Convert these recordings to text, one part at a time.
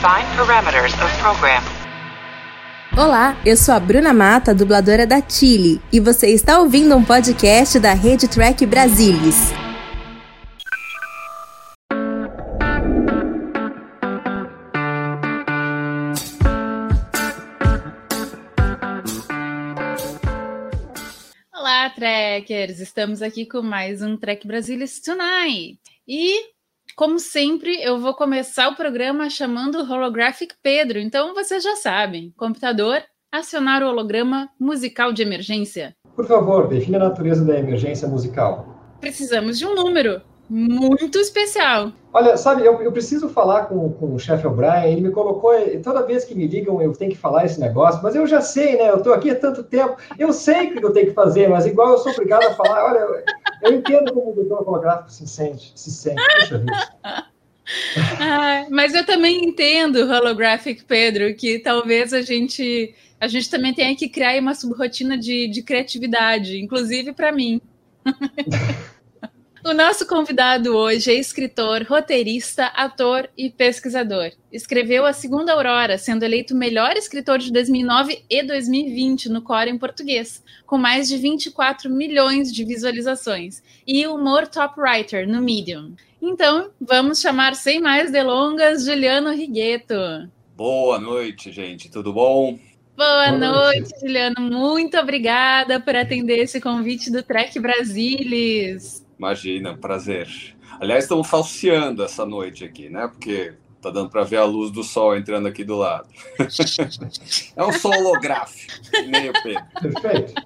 Define parameters of program. Olá, eu sou a Bruna Mata, dubladora da Chile, e você está ouvindo um podcast da Rede Track Brasilis. Olá, Trekkers! Estamos aqui com mais um Trek Brasilis Tonight. E, como sempre, eu vou começar o programa chamando o Holographic Pedro. Então, vocês já sabem: computador, acionar o holograma musical de emergência. Por favor, defina a natureza da emergência musical. Precisamos de um número muito especial. Olha, sabe, eu, eu preciso falar com, com o chefe O'Brien, ele me colocou, toda vez que me ligam eu tenho que falar esse negócio, mas eu já sei, né, eu estou aqui há tanto tempo, eu sei o que eu tenho que fazer, mas igual eu sou obrigado a falar, olha, eu, eu entendo como o doutor holográfico se sente, se sente, puxa vida. Ah, mas eu também entendo, Holographic Pedro, que talvez a gente a gente também tenha que criar uma subrotina de, de criatividade, inclusive para mim. O nosso convidado hoje é escritor, roteirista, ator e pesquisador. Escreveu A Segunda Aurora, sendo eleito melhor escritor de 2009 e 2020 no Core em português, com mais de 24 milhões de visualizações, e Humor Top Writer no Medium. Então, vamos chamar sem mais delongas Juliano Rigueto. Boa noite, gente. Tudo bom? Boa, Boa noite, noite, Juliano. Muito obrigada por atender esse convite do Trek Brasilis. Imagina, prazer. Aliás, estamos falseando essa noite aqui, né? Porque tá dando para ver a luz do sol entrando aqui do lado. é um sol holográfico, nem o Pedro. Perfeito.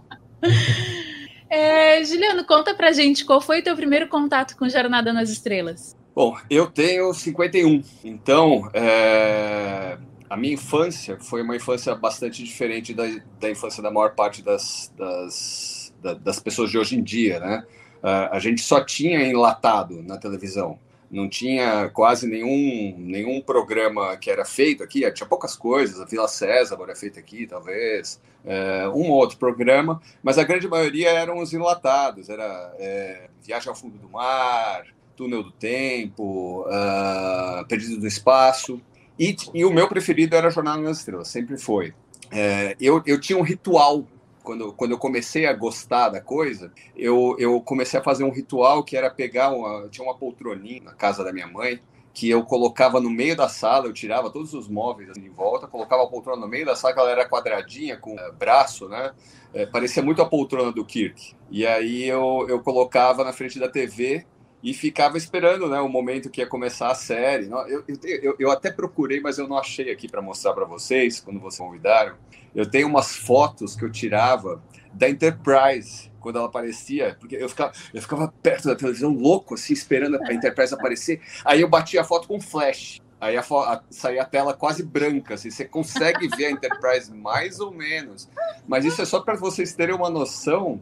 É, Juliano, conta pra gente qual foi o teu primeiro contato com Jornada nas Estrelas. Bom, eu tenho 51, então é, a minha infância foi uma infância bastante diferente da, da infância da maior parte das, das, das pessoas de hoje em dia, né? Uh, a gente só tinha enlatado na televisão. Não tinha quase nenhum, nenhum programa que era feito aqui. Tinha poucas coisas. A Vila César era feita aqui, talvez. Uh, um ou outro programa. Mas a grande maioria eram os enlatados. Era é, Viagem ao Fundo do Mar, Túnel do Tempo, uh, Perdido no Espaço. E, e, o meu preferido era Jornada nas Estrelas, sempre foi. É, eu, eu tinha um ritual quando, quando eu comecei a gostar da coisa, eu, eu comecei a fazer um ritual que era pegar uma. Tinha uma poltroninha na casa da minha mãe, que eu colocava no meio da sala, eu tirava todos os móveis em volta, colocava a poltrona no meio da sala, que ela era quadradinha, com uh, braço, né? É, parecia muito a poltrona do Kirk. E aí eu, eu colocava na frente da TV e ficava esperando né, o momento que ia começar a série. Eu, eu, eu até procurei, mas eu não achei aqui para mostrar para vocês, quando vocês convidaram. Eu tenho umas fotos que eu tirava da Enterprise, quando ela aparecia, porque eu ficava, eu ficava perto da televisão, louco, assim, esperando a Enterprise aparecer. Aí eu batia a foto com flash. Aí a, a, saía a tela quase branca, assim, você consegue ver a Enterprise mais ou menos. Mas isso é só para vocês terem uma noção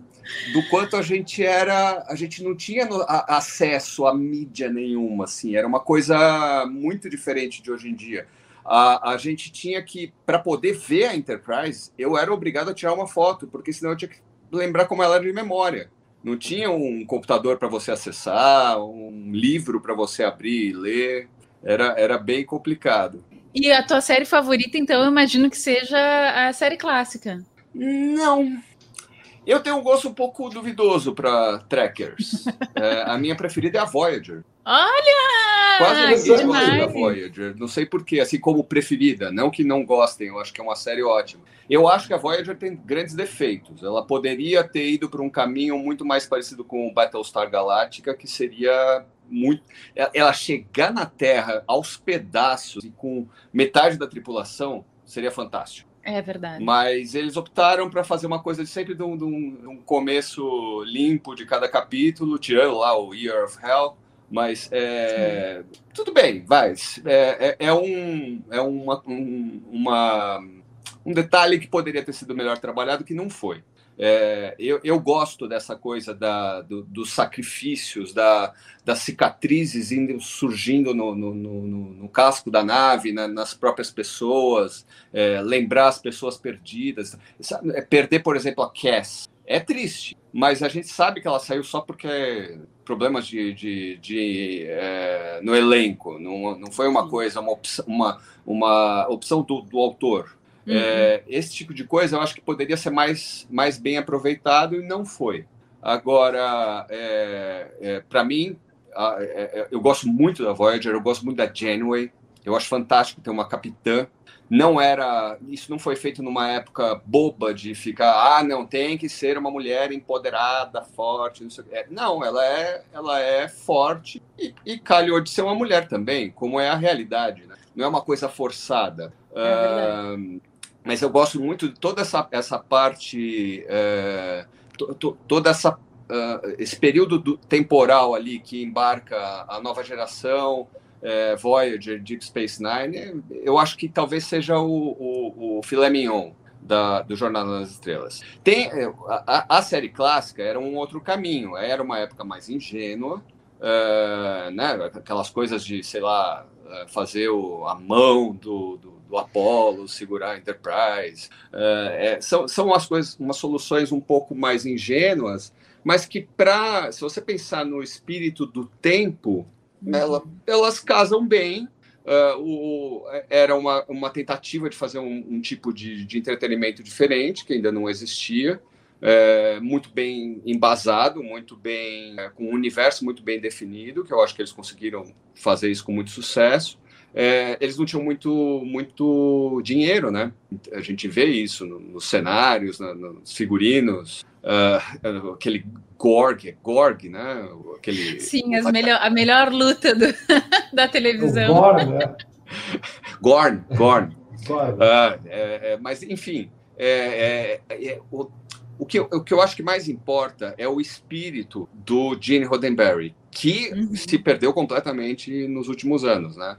do quanto a gente era, a gente não tinha a, acesso a mídia nenhuma, assim, era uma coisa muito diferente de hoje em dia. A, a gente tinha que, para poder ver a Enterprise, eu era obrigado a tirar uma foto, porque senão eu tinha que lembrar como ela era de memória. Não tinha um computador para você acessar, um livro para você abrir e ler. Era, era bem complicado. E a tua série favorita, então, eu imagino que seja a série clássica. Não, eu tenho um gosto um pouco duvidoso para trackers. é, a minha preferida é a Voyager. Olha! Quase ninguém gosta da Voyager. Não sei porquê, assim como preferida. Não que não gostem, eu acho que é uma série ótima. Eu acho que a Voyager tem grandes defeitos. Ela poderia ter ido para um caminho muito mais parecido com o Battlestar Galactica, que seria muito. Ela chegar na Terra aos pedaços e com metade da tripulação seria fantástico. É verdade. Mas eles optaram para fazer uma coisa de sempre de um, de, um, de um, começo limpo de cada capítulo, tirando lá o Year of Hell. Mas é, tudo bem, vai. É, é, é um, é uma, um, uma, um detalhe que poderia ter sido melhor trabalhado, que não foi. É, eu, eu, gosto dessa coisa da, do, dos sacrifícios, da, das cicatrizes indo, surgindo no, no, no, no casco da nave, na, nas próprias pessoas, é, lembrar as pessoas perdidas. É, perder, por exemplo, a Cass é triste, mas a gente sabe que ela saiu só porque problemas de, de, de é, no elenco, não, não foi uma coisa, uma opção, uma, uma opção do, do autor. Uhum. É, esse tipo de coisa eu acho que poderia ser mais, mais bem aproveitado e não foi. Agora, é, é, para mim, é, é, eu gosto muito da Voyager, eu gosto muito da Janeway, eu acho fantástico ter uma capitã. Não era, isso não foi feito numa época boba de ficar, ah, não tem que ser uma mulher empoderada, forte, não sei é, Não, ela é, ela é forte e, e, calhou de ser uma mulher também, como é a realidade, né? Não é uma coisa forçada. É mas eu gosto muito de toda essa, essa parte, uh, to, to, toda essa uh, esse período do, temporal ali que embarca a nova geração, é, Voyager, Deep Space Nine, eu acho que talvez seja o, o, o filé mignon da, do Jornada nas Estrelas. Tem, é, a, a, série clássica era um outro caminho, era uma época mais ingênua, uh, né, aquelas coisas de, sei lá, fazer o, a mão do, do, do Apollo, segurar a Enterprise. É, são, são umas, coisas, umas soluções um pouco mais ingênuas, mas que, para se você pensar no espírito do tempo, uhum. ela, elas casam bem. Uh, o, era uma, uma tentativa de fazer um, um tipo de, de, entretenimento diferente, que ainda não existia, é, muito bem embasado, muito bem, é, com um universo muito bem definido, que eu acho que eles conseguiram fazer isso com muito sucesso. É, eles não tinham muito, muito dinheiro, né? A gente vê isso no, nos cenários, no, nos figurinos, uh, aquele Gorg, Gorg, né? Aquele... Sim, as melhor, a melhor luta do, da televisão. O Gorn, né? Gorn, Gorn. Gorn. Uh, é, é, mas, enfim, é, é, é, o, o, que, o que eu acho que mais importa é o espírito do Gene Roddenberry, que uhum. se perdeu completamente nos últimos anos, né?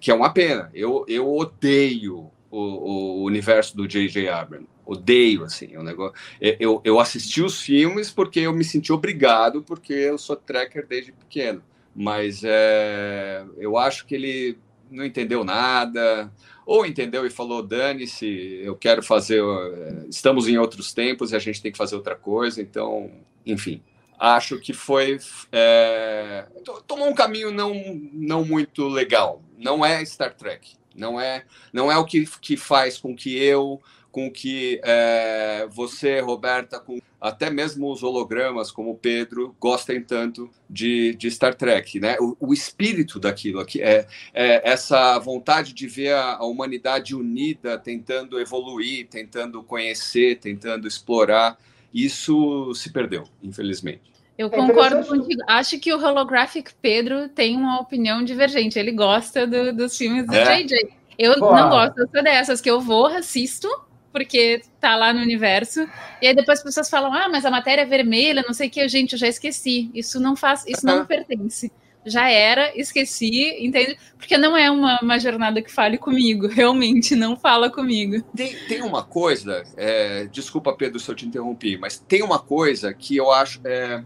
Que é uma pena. Eu, eu odeio o, o universo do J.J. Abrams odeio, assim, um negócio. Eu, eu assisti os filmes porque eu me senti obrigado, porque eu sou tracker desde pequeno. Mas é, eu acho que ele não entendeu nada, ou entendeu e falou: dane-se, eu quero fazer. Estamos em outros tempos e a gente tem que fazer outra coisa, então, enfim. Acho que foi. É, tomou um caminho não, não muito legal. Não é Star Trek. Não é, não é o que, que faz com que eu com que é, você, Roberta, com até mesmo os hologramas, como o Pedro, gostem tanto de, de Star Trek, né? O, o espírito daquilo aqui é, é, essa vontade de ver a, a, humanidade unida, tentando evoluir, tentando conhecer, tentando explorar. Isso se perdeu, infelizmente. Eu é concordo contigo. Acho que o Holographic Pedro tem uma opinião divergente. Ele gosta do, dos filmes do é. JJ. Eu Boa. não gosto, eu sou dessas que eu vou, assisto, porque tá lá no universo. E aí depois as pessoas falam: "Ah, mas a matéria é vermelha, não sei o que, gente, eu já esqueci. Isso não faz, isso não me pertence. Já era, esqueci, entende? Porque não é uma, uma jornada que fale comigo, realmente não fala comigo. Tem, tem uma coisa, é, desculpa Pedro se eu te interrompi, mas tem uma coisa que eu acho, é,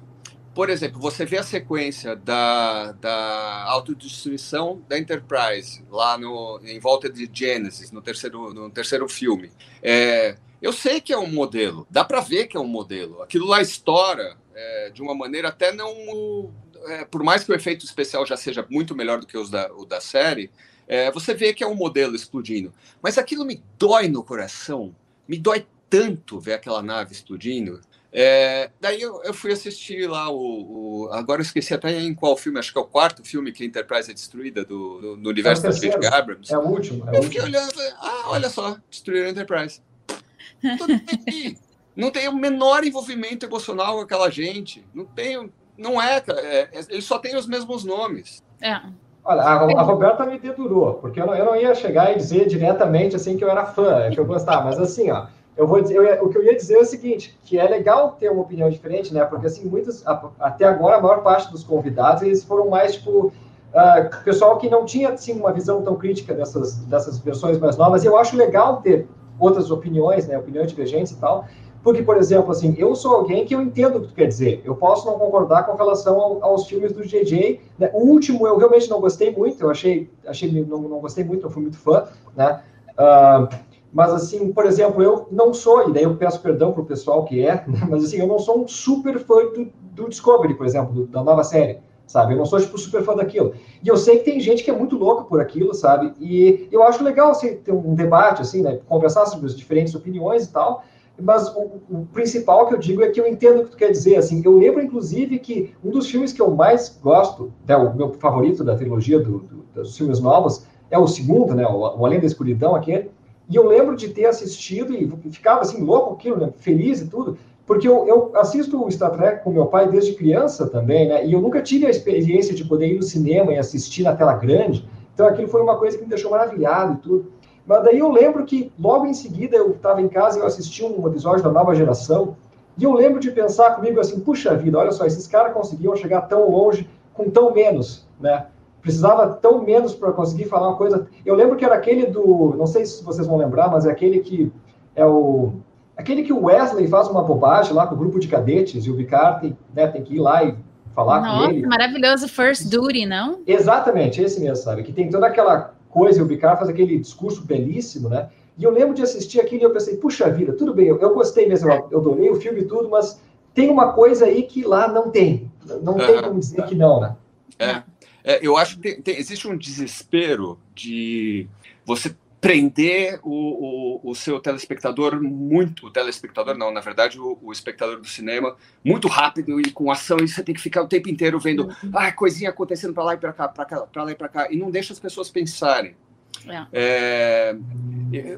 por exemplo, você vê a sequência da, da autodestruição da Enterprise lá no, em volta de Genesis, no terceiro, no terceiro filme. É, eu sei que é um modelo, dá para ver que é um modelo. Aquilo lá estoura é, de uma maneira até não. É, por mais que o efeito especial já seja muito melhor do que os da, o da série, é, você vê que é um modelo explodindo. Mas aquilo me dói no coração, me dói tanto ver aquela nave explodindo é, daí eu, eu, fui assistir lá o, o, Agora eu esqueci até em qual filme, acho que é o quarto filme que a Enterprise é destruída do, do, do universo é da J.J. Abrams. É o último. É eu fiquei olhando e falei, ah, olha só, destruíram a Enterprise. não tem o menor envolvimento emocional com aquela gente. Não tem. Não é, é, é eles só têm os mesmos nomes. É. Olha, a, a, Roberta me dedurou, porque eu não, eu não ia chegar e dizer diretamente assim que eu era fã, que eu gostava, mas assim, ó eu vou dizer, eu, o que eu ia dizer é o seguinte, que é legal ter uma opinião diferente, né? Porque assim, muitos, até agora a maior parte dos convidados eles foram mais tipo uh, pessoal que não tinha assim uma visão tão crítica dessas dessas versões mais novas. E eu acho legal ter outras opiniões, né? Opiniões divergentes e tal. Porque, por exemplo, assim, eu sou alguém que eu entendo o que tu quer dizer. Eu posso não concordar com relação ao, aos filmes do JJ. Né? O último eu realmente não gostei muito. Eu achei, achei não, não gostei muito, não fui muito fã, né? Uh, Mas, assim, por exemplo, eu não sou, e daí eu peço perdão para o pessoal que é, né? mas, assim, eu não sou um super fã do, do Discovery, por exemplo, do, da nova série, sabe? Eu não sou, tipo, super fã daquilo. E eu sei que tem gente que é muito louca por aquilo, sabe? E eu acho legal, assim, ter um debate, assim, né? Conversar sobre as diferentes opiniões e tal, mas o, o, principal que eu digo é que eu entendo o que tu quer dizer, assim, eu lembro, inclusive, que um dos filmes que eu mais gosto, né, o meu favorito da trilogia do, do, dos filmes novos, é o segundo, né, o, Além da Escuridão, aquele, e eu lembro de ter assistido e ficava, assim, louco aquilo, né, feliz e tudo, porque eu, eu, assisto o Star Trek com meu pai desde criança também, né, e eu nunca tive a experiência de poder ir no cinema e assistir na tela grande, então aquilo foi uma coisa que me deixou maravilhado e tudo, mas daí eu lembro que logo em seguida eu estava em casa e eu assisti um episódio da Nova Geração, e eu lembro de pensar comigo assim, puxa vida, olha só, esses caras conseguiam chegar tão longe com tão menos, né? Precisava tão menos para conseguir falar uma coisa. Eu lembro que era aquele do, não sei se vocês vão lembrar, mas é aquele que é o aquele que o Wesley faz uma bobagem lá com o grupo de cadetes e o Picard tem, né, tem que ir lá e falar Nossa, com ele. maravilhoso First Duty, não? Exatamente, esse mesmo, sabe? Que tem toda aquela coisa, e o Picard faz aquele discurso belíssimo, né? E eu lembro de assistir aquilo e eu pensei, puxa vida, tudo bem, eu, eu gostei mesmo, eu, eu adorei o filme e tudo, mas tem uma coisa aí que lá não tem. Não tem como dizer que não, né? É, é eu acho que tem, tem, existe um desespero de você prender o, o, o, seu telespectador muito, o telespectador não, na verdade o, o, espectador do cinema muito rápido e com ação e você tem que ficar o tempo inteiro vendo uhum. ah, coisinha acontecendo para lá e para cá, para lá e para cá e não deixa as pessoas pensarem. É. É,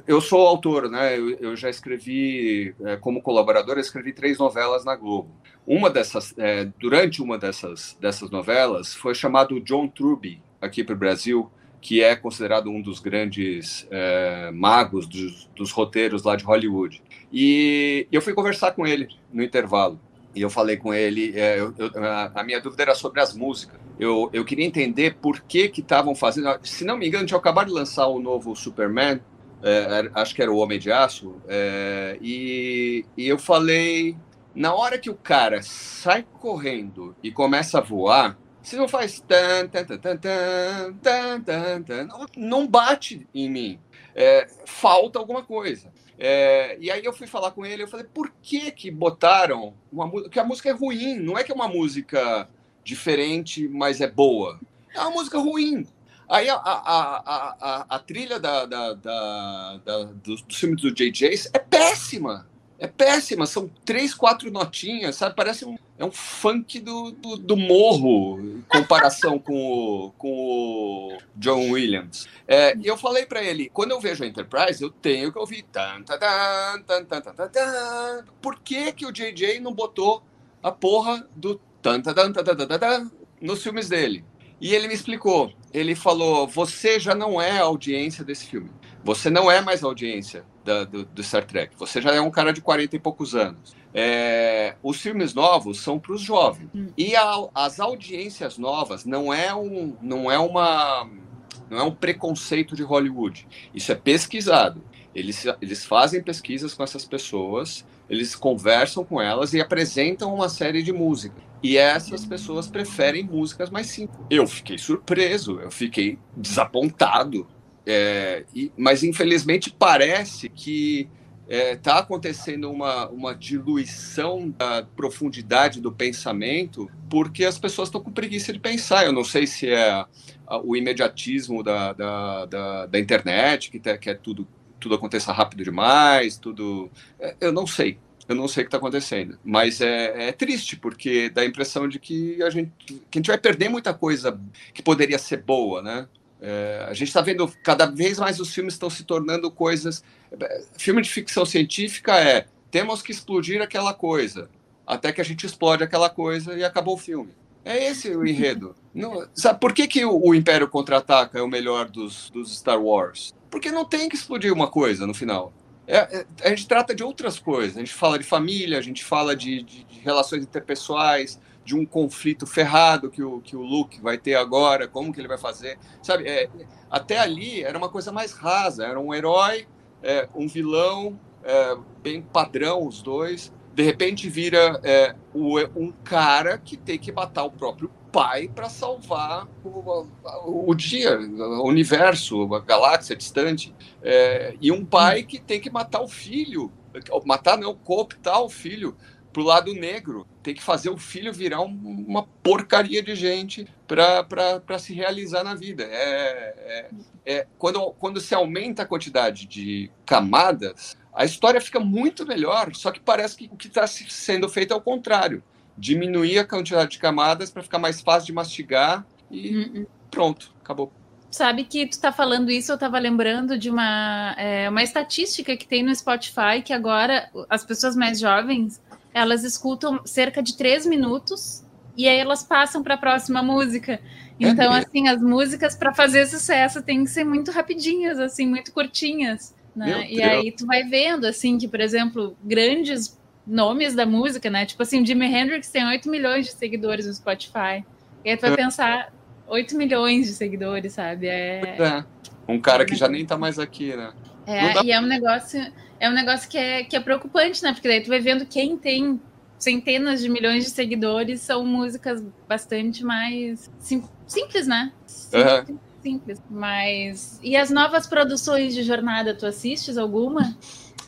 eu sou autor, né? Eu, eu já escrevi é, como colaborador, escrevi três novelas na Globo. Uma dessas, é, durante uma dessas dessas novelas, foi chamado John Truby aqui para o Brasil que é considerado um dos grandes é, magos dos, dos, roteiros lá de Hollywood. E eu fui conversar com ele no intervalo. E eu falei com ele, é, eu, eu, a minha dúvida era sobre as músicas. Eu, eu queria entender por que que estavam fazendo. Se não me engano, tinha acabado de lançar o novo Superman, é, acho que era o Homem de Aço, é, e, e eu falei, na hora que o cara sai correndo e começa a voar, se não faz tan, tan, tan, tan, tan, tan, tan, não bate em mim. É, falta alguma coisa. É, e aí eu fui falar com ele, eu falei, por que que botaram uma música, que a música é ruim, não é que é uma música diferente, mas é boa. É uma música ruim. Aí a, a, a, a, trilha da, da, da, dos, dos filmes do J.J. é péssima é péssima, são três, quatro notinhas, sabe? Parece um, é um funk do, do, do morro em comparação com o, com o John Williams. É, e eu falei para ele, quando eu vejo a Enterprise, eu tenho que ouvir tan, tan, tan, tan, tan, tan. Por que, que o JJ não botou a porra do tan, tan, tan, tan, tan, tan, nos filmes dele? E ele me explicou. Ele falou: você já não é a audiência desse filme. Você não é mais a audiência da, do, do, Star Trek. Você já é um cara de 40 e poucos anos. É, os filmes novos são para os jovens. Hum. E a, as audiências novas não é, um, não, é uma, não é um preconceito de Hollywood. Isso é pesquisado. Eles, eles fazem pesquisas com essas pessoas, eles conversam com elas e apresentam uma série de músicas. E essas pessoas preferem músicas mais simples. Eu fiquei surpreso, eu fiquei desapontado é, e, mas infelizmente parece que está é, tá acontecendo uma, uma diluição da profundidade do pensamento porque as pessoas estão com preguiça de pensar. Eu não sei se é o imediatismo da, da, da, da internet, que, tá, que é tudo, tudo aconteça rápido demais, tudo. É, eu não sei. Eu não sei o que está acontecendo. Mas é, é, triste, porque dá a impressão de que a, gente, que a gente vai perder muita coisa que poderia ser boa, né? É, a gente está vendo cada vez mais os filmes estão se tornando coisas. Filme de ficção científica é temos que explodir aquela coisa até que a gente explode aquela coisa e acabou o filme. É esse o enredo. Não, sabe por que, que o, o Império Contra-Ataca é o melhor dos, dos Star Wars? Porque não tem que explodir uma coisa no final. É, é, a gente trata de outras coisas. A gente fala de família, a gente fala de, de, de relações interpessoais, de um conflito ferrado que o, que o Luke vai ter agora, como que ele vai fazer. Sabe, é, até ali era uma coisa mais rasa, era um herói, é, um vilão, é, bem padrão os dois. De repente vira é, um cara que tem que matar o próprio pai para salvar o, o, dia, o universo, a galáxia distante. É, e um pai que tem que matar o filho, matar não, cooptar o filho pro lado negro. Tem que fazer o filho virar um, uma porcaria de gente para se realizar na vida. É, é, é, quando, quando se aumenta a quantidade de camadas, a história fica muito melhor, só que parece que o que está sendo feito é o contrário. Diminuir a quantidade de camadas para ficar mais fácil de mastigar e uh -uh. pronto, acabou. Sabe que tu está falando isso, eu estava lembrando de uma, é, uma estatística que tem no Spotify, que agora as pessoas mais jovens, elas escutam cerca de três minutos e aí elas passam para a próxima música. É então, é assim, as músicas para fazer sucesso têm que ser muito rapidinhas, assim, muito curtinhas. Né? E aí tu vai vendo, assim, que, por exemplo, grandes nomes da música, né? Tipo assim, Jimi Hendrix tem 8 milhões de seguidores no Spotify. E aí tu vai é. pensar, 8 milhões de seguidores, sabe? É... é. Um cara que já nem tá mais aqui, né? É, e é um negócio, é um negócio que é, que é preocupante, né? Porque daí tu vai vendo quem tem centenas de milhões de seguidores são músicas bastante mais sim, simples, né? Simples. Uhum simples. Mas. E as novas produções de jornada, tu assistes alguma?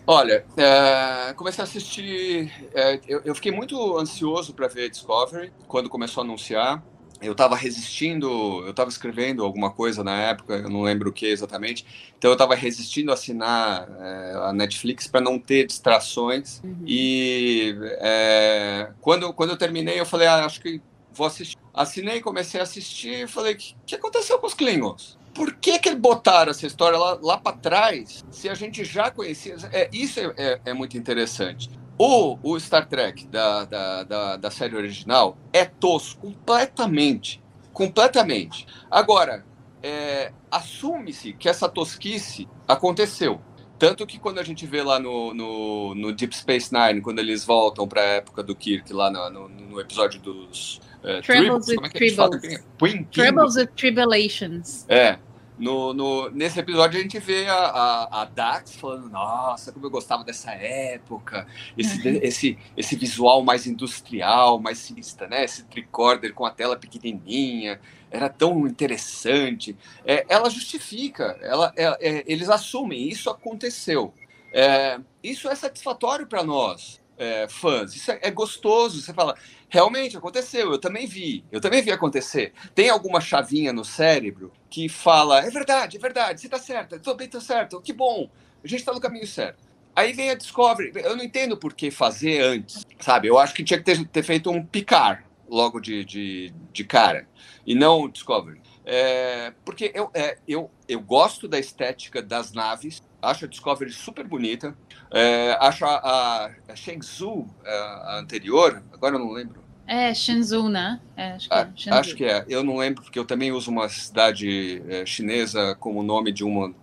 Olha, é, comecei a assistir. É, eu, eu, fiquei muito ansioso para ver Discovery quando começou a anunciar. Eu estava resistindo, eu estava escrevendo alguma coisa na época, eu não lembro o que exatamente. Então eu estava resistindo a assinar é, a Netflix para não ter distrações. Uhum. E é, quando, quando eu terminei, eu falei, ah, acho que vou assistir. Assinei, comecei a assistir e falei: o que, que aconteceu com os Klingons? Por que, que botaram essa história lá, lá para trás se a gente já conhecia? É, isso é, é, é muito interessante. O, o Star Trek da, da, da, da série original é tosco, completamente. Completamente. Agora, é, assume-se que essa tosquice aconteceu. Tanto que quando a gente vê lá no, no, no Deep Space Nine, quando eles voltam para a época do Kirk, lá no, no, episódio dos é, Troubles with Tribbles. Troubles with Tribulations. É. No, no, nesse episódio a gente vê a, a, a, Dax falando, nossa, como eu gostava dessa época, esse, uhum. esse, esse visual mais industrial, mais sinistra, né? Esse tricorder com a tela pequenininha, era tão interessante. É, ela justifica, ela, é, é, eles assumem, isso aconteceu. É, isso é satisfatório para nós, é, fãs, isso é, é gostoso. Você fala, realmente aconteceu, eu também vi, eu também vi acontecer. Tem alguma chavinha no cérebro que fala, é verdade, é verdade, você está certo, estou bem, estou certo, que bom, a gente está no caminho certo. Aí vem a Discovery, eu não entendo por que fazer antes, sabe? Eu acho que tinha que ter, ter feito um picar logo de, de, de cara, e não Discovery. É, porque eu, é, eu, eu gosto da estética das naves, acho a Discovery super bonita, é, acho a, a, a Shenzhou, é, a anterior, agora eu não lembro, é, Shenzhou, né? É, acho, que é. Ah, acho que é. Eu não lembro, porque eu também uso uma cidade é, chinesa como nome de uma.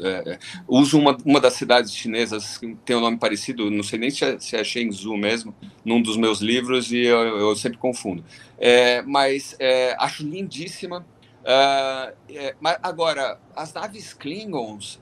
É, uso uma, uma das cidades chinesas que tem um nome parecido, não sei nem se é, se é Shenzhou mesmo, num dos meus livros, e eu, eu sempre confundo. É, mas acho lindíssima. Mas agora, as naves Klingons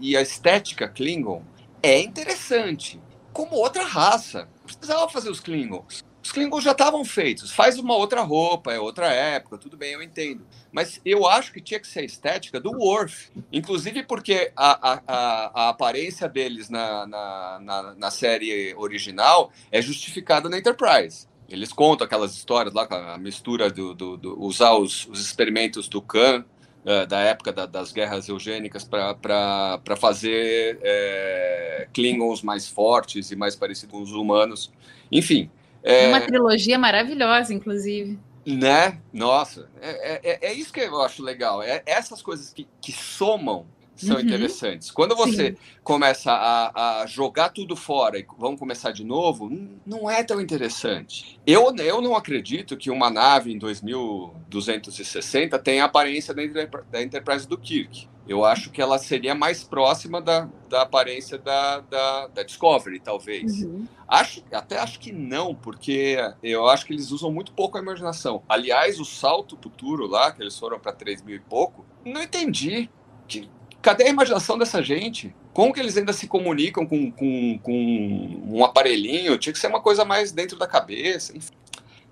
e a estética Klingon é interessante, como outra raça. Precisava fazer os Klingons. Os Klingons já estavam feitos. Faz uma outra roupa, é outra época, tudo bem, eu entendo. Mas eu acho que tinha que ser a estética do Worf. Inclusive porque a, a, a, aparência deles na, na, na, na, série original é justificada na Enterprise. Eles contam aquelas histórias lá, a mistura do, do, do usar os, os experimentos do Khan, uh, da época da, das guerras eugênicas, para fazer é, Klingons mais fortes e mais parecidos com os humanos. Enfim, é uma trilogia maravilhosa, inclusive. Né? Nossa, é, é, é, isso que eu acho legal. É essas coisas que, que somam são uhum. interessantes. Quando você Sim. começa a, a, jogar tudo fora e vamos começar de novo, não é tão interessante. Eu, eu não acredito que uma nave em 2260 tenha a aparência da, da Enterprise do Kirk. Eu acho que ela seria mais próxima da, da aparência da, da, da Discovery, talvez. Uhum. Acho, até acho que não, porque eu acho que eles usam muito pouco a imaginação. Aliás, o salto futuro lá, que eles foram para 3 mil e pouco, não entendi. Que, cadê a imaginação dessa gente? Como que eles ainda se comunicam com, com, com um aparelhinho? Tinha que ser uma coisa mais dentro da cabeça.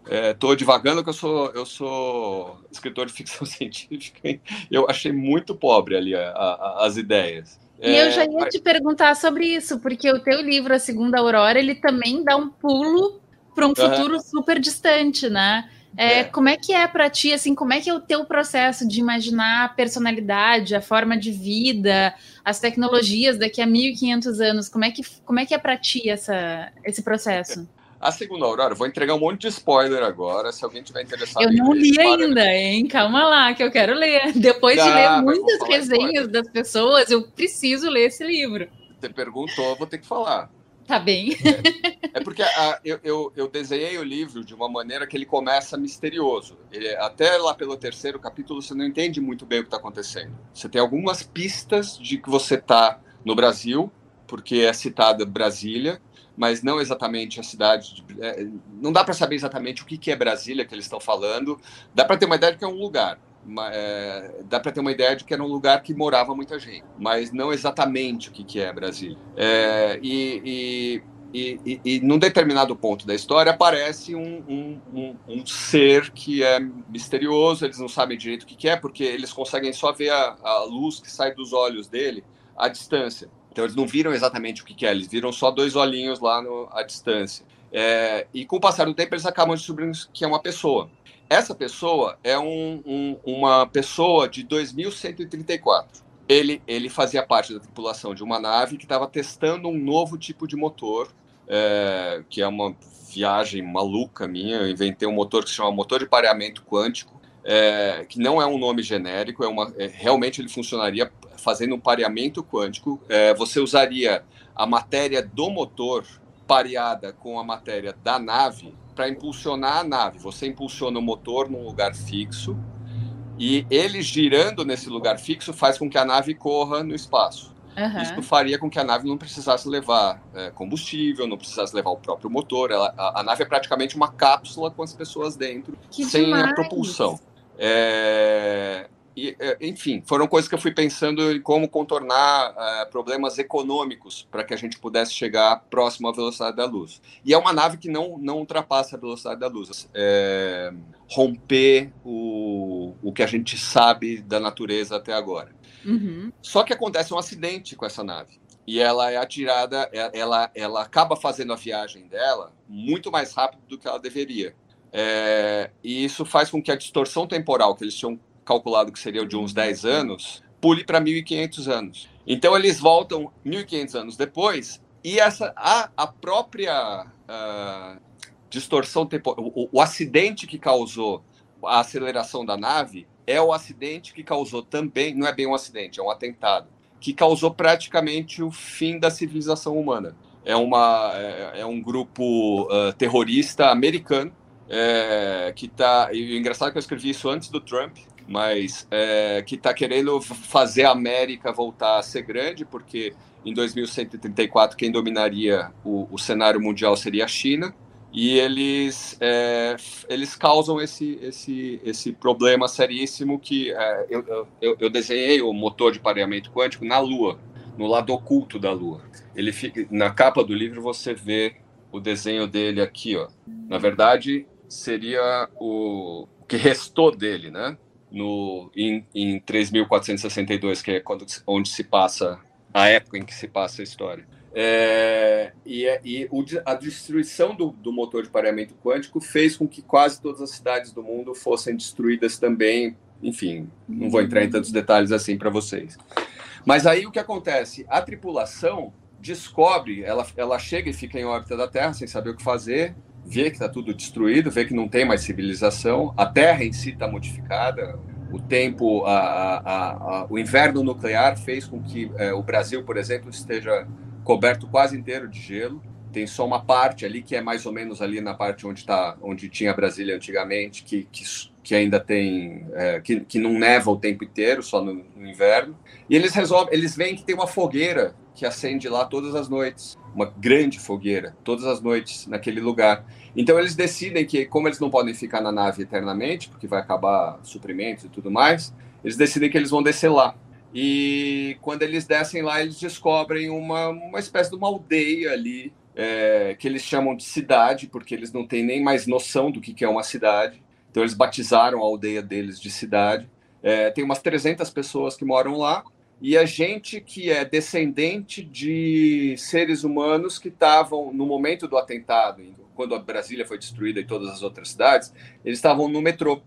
Estou é, divagando que eu sou, eu sou escritor de ficção científica. Eu achei muito pobre ali a, a, as ideias. E é, eu já ia mas... te perguntar sobre isso, porque o teu livro, A Segunda Aurora, ele também dá um pulo para um futuro uhum. super distante, né? É, é. Como é que é para ti, assim, como é que é o teu processo de imaginar a personalidade, a forma de vida, as tecnologias daqui a 1500 anos? Como é que, como é, que é para ti essa, esse processo? A segunda Aurora, vou entregar um monte de spoiler agora, se alguém tiver interessado. Eu não li ainda, hein? Calma lá, que eu quero ler. Depois de ler muitas resenhas das pessoas, eu preciso ler esse livro. Você perguntou, vou ter que falar. Tá bem. É, é porque a, eu, eu, eu, desenhei o livro de uma maneira que ele começa misterioso. Ele, até lá pelo terceiro capítulo, você não entende muito bem o que está acontecendo. Você tem algumas pistas de que você está no Brasil, porque é citada Brasília, mas não exatamente a cidade. De, é, não dá para saber exatamente o que, que é Brasília que eles estão falando. Dá para ter uma ideia de que é um lugar. É, dá para ter uma ideia de que era um lugar que morava muita gente, mas não exatamente o que, que é Brasília. É, e, e, e, e, num determinado ponto da história aparece um, um, um, um, ser que é misterioso, eles não sabem direito o que, que é, porque eles conseguem só ver a, a, luz que sai dos olhos dele à distância. Então eles não viram exatamente o que, que é, eles viram só dois olhinhos lá no, à distância. É, e com o passar do tempo eles acabam descobrindo que é uma pessoa. Essa pessoa é um, um, uma pessoa de 2134. Ele, ele fazia parte da tripulação de uma nave que estava testando um novo tipo de motor, é, que é uma viagem maluca minha. Eu inventei um motor que se chama motor de pareamento quântico, é, que não é um nome genérico, é uma, é, realmente ele funcionaria fazendo um pareamento quântico. É, você usaria a matéria do motor pareada com a matéria da nave para impulsionar a nave. Você impulsiona o motor num lugar fixo e ele girando nesse lugar fixo faz com que a nave corra no espaço. Uhum. Isso faria com que a nave não precisasse levar é, combustível, não precisasse levar o próprio motor. Ela, a, a, nave é praticamente uma cápsula com as pessoas dentro, que sem demais. a propulsão. É, e, é, enfim, foram coisas que eu fui pensando em como contornar uh, problemas econômicos para que a gente pudesse chegar próximo à velocidade da luz. E é uma nave que não, não ultrapassa a velocidade da luz. É, romper o, o que a gente sabe da natureza até agora. Uhum. Só que acontece um acidente com essa nave. E ela é atirada, é, ela, ela acaba fazendo a viagem dela muito mais rápido do que ela deveria. É, e isso faz com que a distorção temporal que eles tinham calculado que seria de uns 10 anos, pule para 1.500 anos. Então eles voltam 1.500 anos depois e essa a, a própria uh, distorção temporal, o, o acidente que causou a aceleração da nave é o acidente que causou também, não é bem um acidente, é um atentado, que causou praticamente o fim da civilização humana. É, uma, é, é um grupo uh, terrorista americano é, que está. E o engraçado é que eu escrevi isso antes do Trump, mas é, que está querendo fazer a América voltar a ser grande, porque em 2134 quem dominaria o, o cenário mundial seria a China, e eles, é, eles causam esse, esse, esse problema seríssimo que é, eu, eu, eu, desenhei o motor de pareamento quântico na Lua, no lado oculto da Lua. Ele fica, na capa do livro você vê o desenho dele aqui, ó. Na verdade, seria o, o que restou dele, né? No, em, em 3.462, que é quando, onde se passa a época em que se passa a história. É, e, é, e o, a destruição do, do, motor de pareamento quântico fez com que quase todas as cidades do mundo fossem destruídas também. Enfim, não vou entrar em tantos detalhes assim para vocês. Mas aí o que acontece? A tripulação descobre, ela, ela chega e fica em órbita da Terra sem saber o que fazer, vê que está tudo destruído, vê que não tem mais civilização, a Terra em si está modificada, o tempo, a, a, a, o inverno nuclear fez com que é, o Brasil, por exemplo, esteja coberto quase inteiro de gelo. Tem só uma parte ali que é mais ou menos ali na parte onde tá, onde tinha Brasília antigamente, que, que, que ainda tem, é, que, que não neva o tempo inteiro, só no, no inverno. E eles resolvem, eles veem que tem uma fogueira que acende lá todas as noites, uma grande fogueira, todas as noites naquele lugar. Então eles decidem que, como eles não podem ficar na nave eternamente, porque vai acabar suprimentos e tudo mais, eles decidem que eles vão descer lá. E quando eles descem lá, eles descobrem uma, uma espécie de uma aldeia ali, é, que eles chamam de cidade, porque eles não têm nem mais noção do que, que é uma cidade. Então, eles batizaram a aldeia deles de cidade. É, tem umas 300 pessoas que moram lá. E a gente que é descendente de seres humanos que estavam, no momento do atentado, quando a Brasília foi destruída e todas as outras cidades, eles estavam no metrô.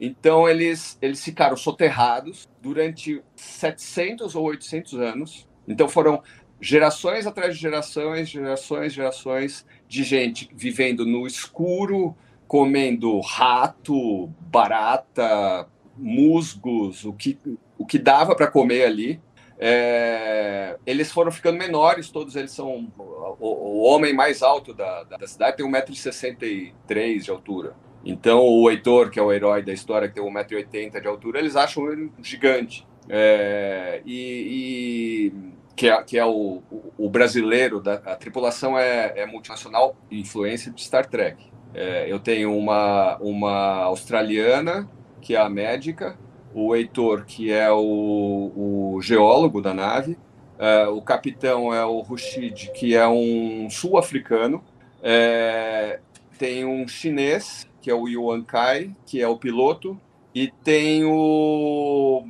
Então, eles, eles ficaram soterrados durante 700 ou 800 anos. Então, foram gerações atrás de gerações, gerações, gerações de gente vivendo no escuro, comendo rato, barata, musgos, o que, o que dava para comer ali. É, eles foram ficando menores, todos eles são. O, o homem mais alto da, da cidade tem 1,63m de altura. Então, o Heitor, que é o herói da história, que tem 1,80m de altura, eles acham ele gigante. É, e, e, que é, que é o, o, brasileiro, da, a tripulação é, é multinacional, influência de Star Trek. É, eu tenho uma, uma australiana, que é a médica, o Heitor, que é o, o geólogo da nave, é, o capitão é o Rushid, que é um sul-africano, é, tem um chinês, que é o Yuan Kai, que é o piloto, e tem o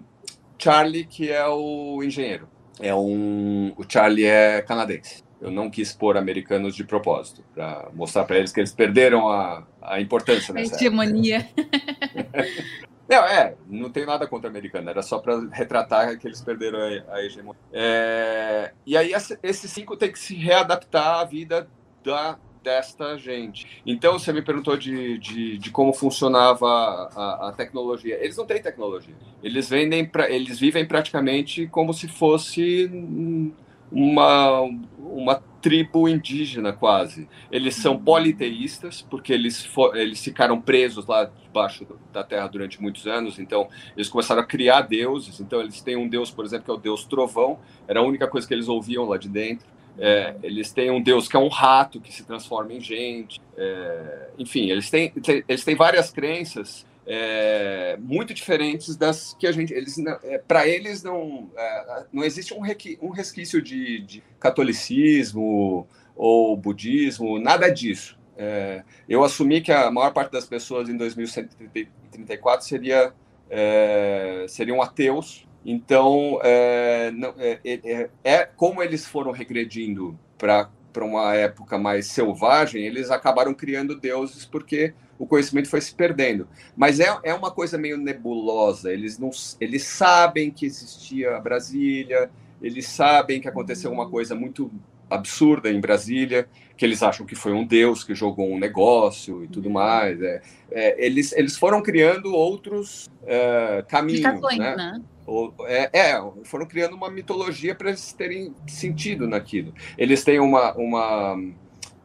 Charlie, que é o engenheiro. É um, o Charlie é canadense. Eu não quis pôr americanos de propósito, para mostrar para eles que eles perderam a, a importância A hegemonia. Não, é, não tem nada contra americano, era só para retratar que eles perderam a, a hegemonia. É, e aí, esses cinco tem que se readaptar à vida da, desta gente. Então, você me perguntou de, de, de como funcionava a, a, tecnologia. Eles não têm tecnologia. Eles vendem, pra, eles vivem praticamente como se fosse uma, uma tribo indígena, quase. Eles são politeístas, porque eles, eles ficaram presos lá debaixo da terra durante muitos anos, então eles começaram a criar deuses. Então, eles têm um deus, por exemplo, que é o deus trovão, era a única coisa que eles ouviam lá de dentro. É, eles têm um deus que é um rato que se transforma em gente. É, enfim, eles têm, eles têm várias crenças é, muito diferentes das que a gente. Eles, é, para eles não, é, não existe um, requi, um resquício de, de, catolicismo ou budismo, nada disso. É, eu assumi que a maior parte das pessoas em 2134 seria, seriam ateus então, é, não, é, é, é, é, como eles foram regredindo para uma época mais selvagem, eles acabaram criando deuses porque o conhecimento foi se perdendo. Mas é, é uma coisa meio nebulosa. Eles, não, eles sabem que existia Brasília, eles sabem que aconteceu uma coisa muito absurda em Brasília, que eles acham que foi um deus que jogou um negócio e tudo mais. É, é, eles, eles foram criando outros é, caminhos. Né? né? Ou, é, é, foram criando uma mitologia para eles terem sentido naquilo. Eles têm uma, uma,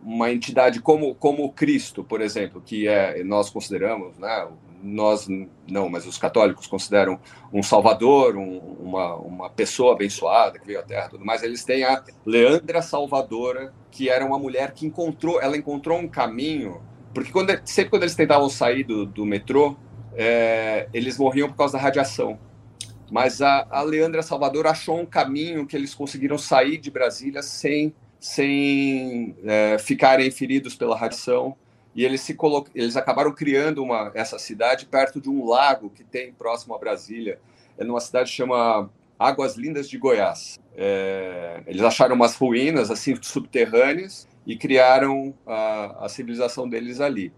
uma entidade como, como Cristo, por exemplo, que é nós consideramos, né, nós não, mas os católicos consideram um salvador, um, uma, uma pessoa abençoada que veio à Terra, tudo mais. Eles têm a Leandra Salvadora, que era uma mulher que encontrou, ela encontrou um caminho, porque quando, sempre quando eles tentavam sair do, do metrô, é, eles morriam por causa da radiação. Mas a, a Leandra Salvador achou um caminho que eles conseguiram sair de Brasília sem, sem é, ficarem feridos pela radiação. E eles, se colo... eles acabaram criando uma, essa cidade perto de um lago que tem próximo a Brasília. É numa cidade que chama Águas Lindas de Goiás. É, eles acharam umas ruínas assim subterrâneas e criaram a, a civilização deles ali.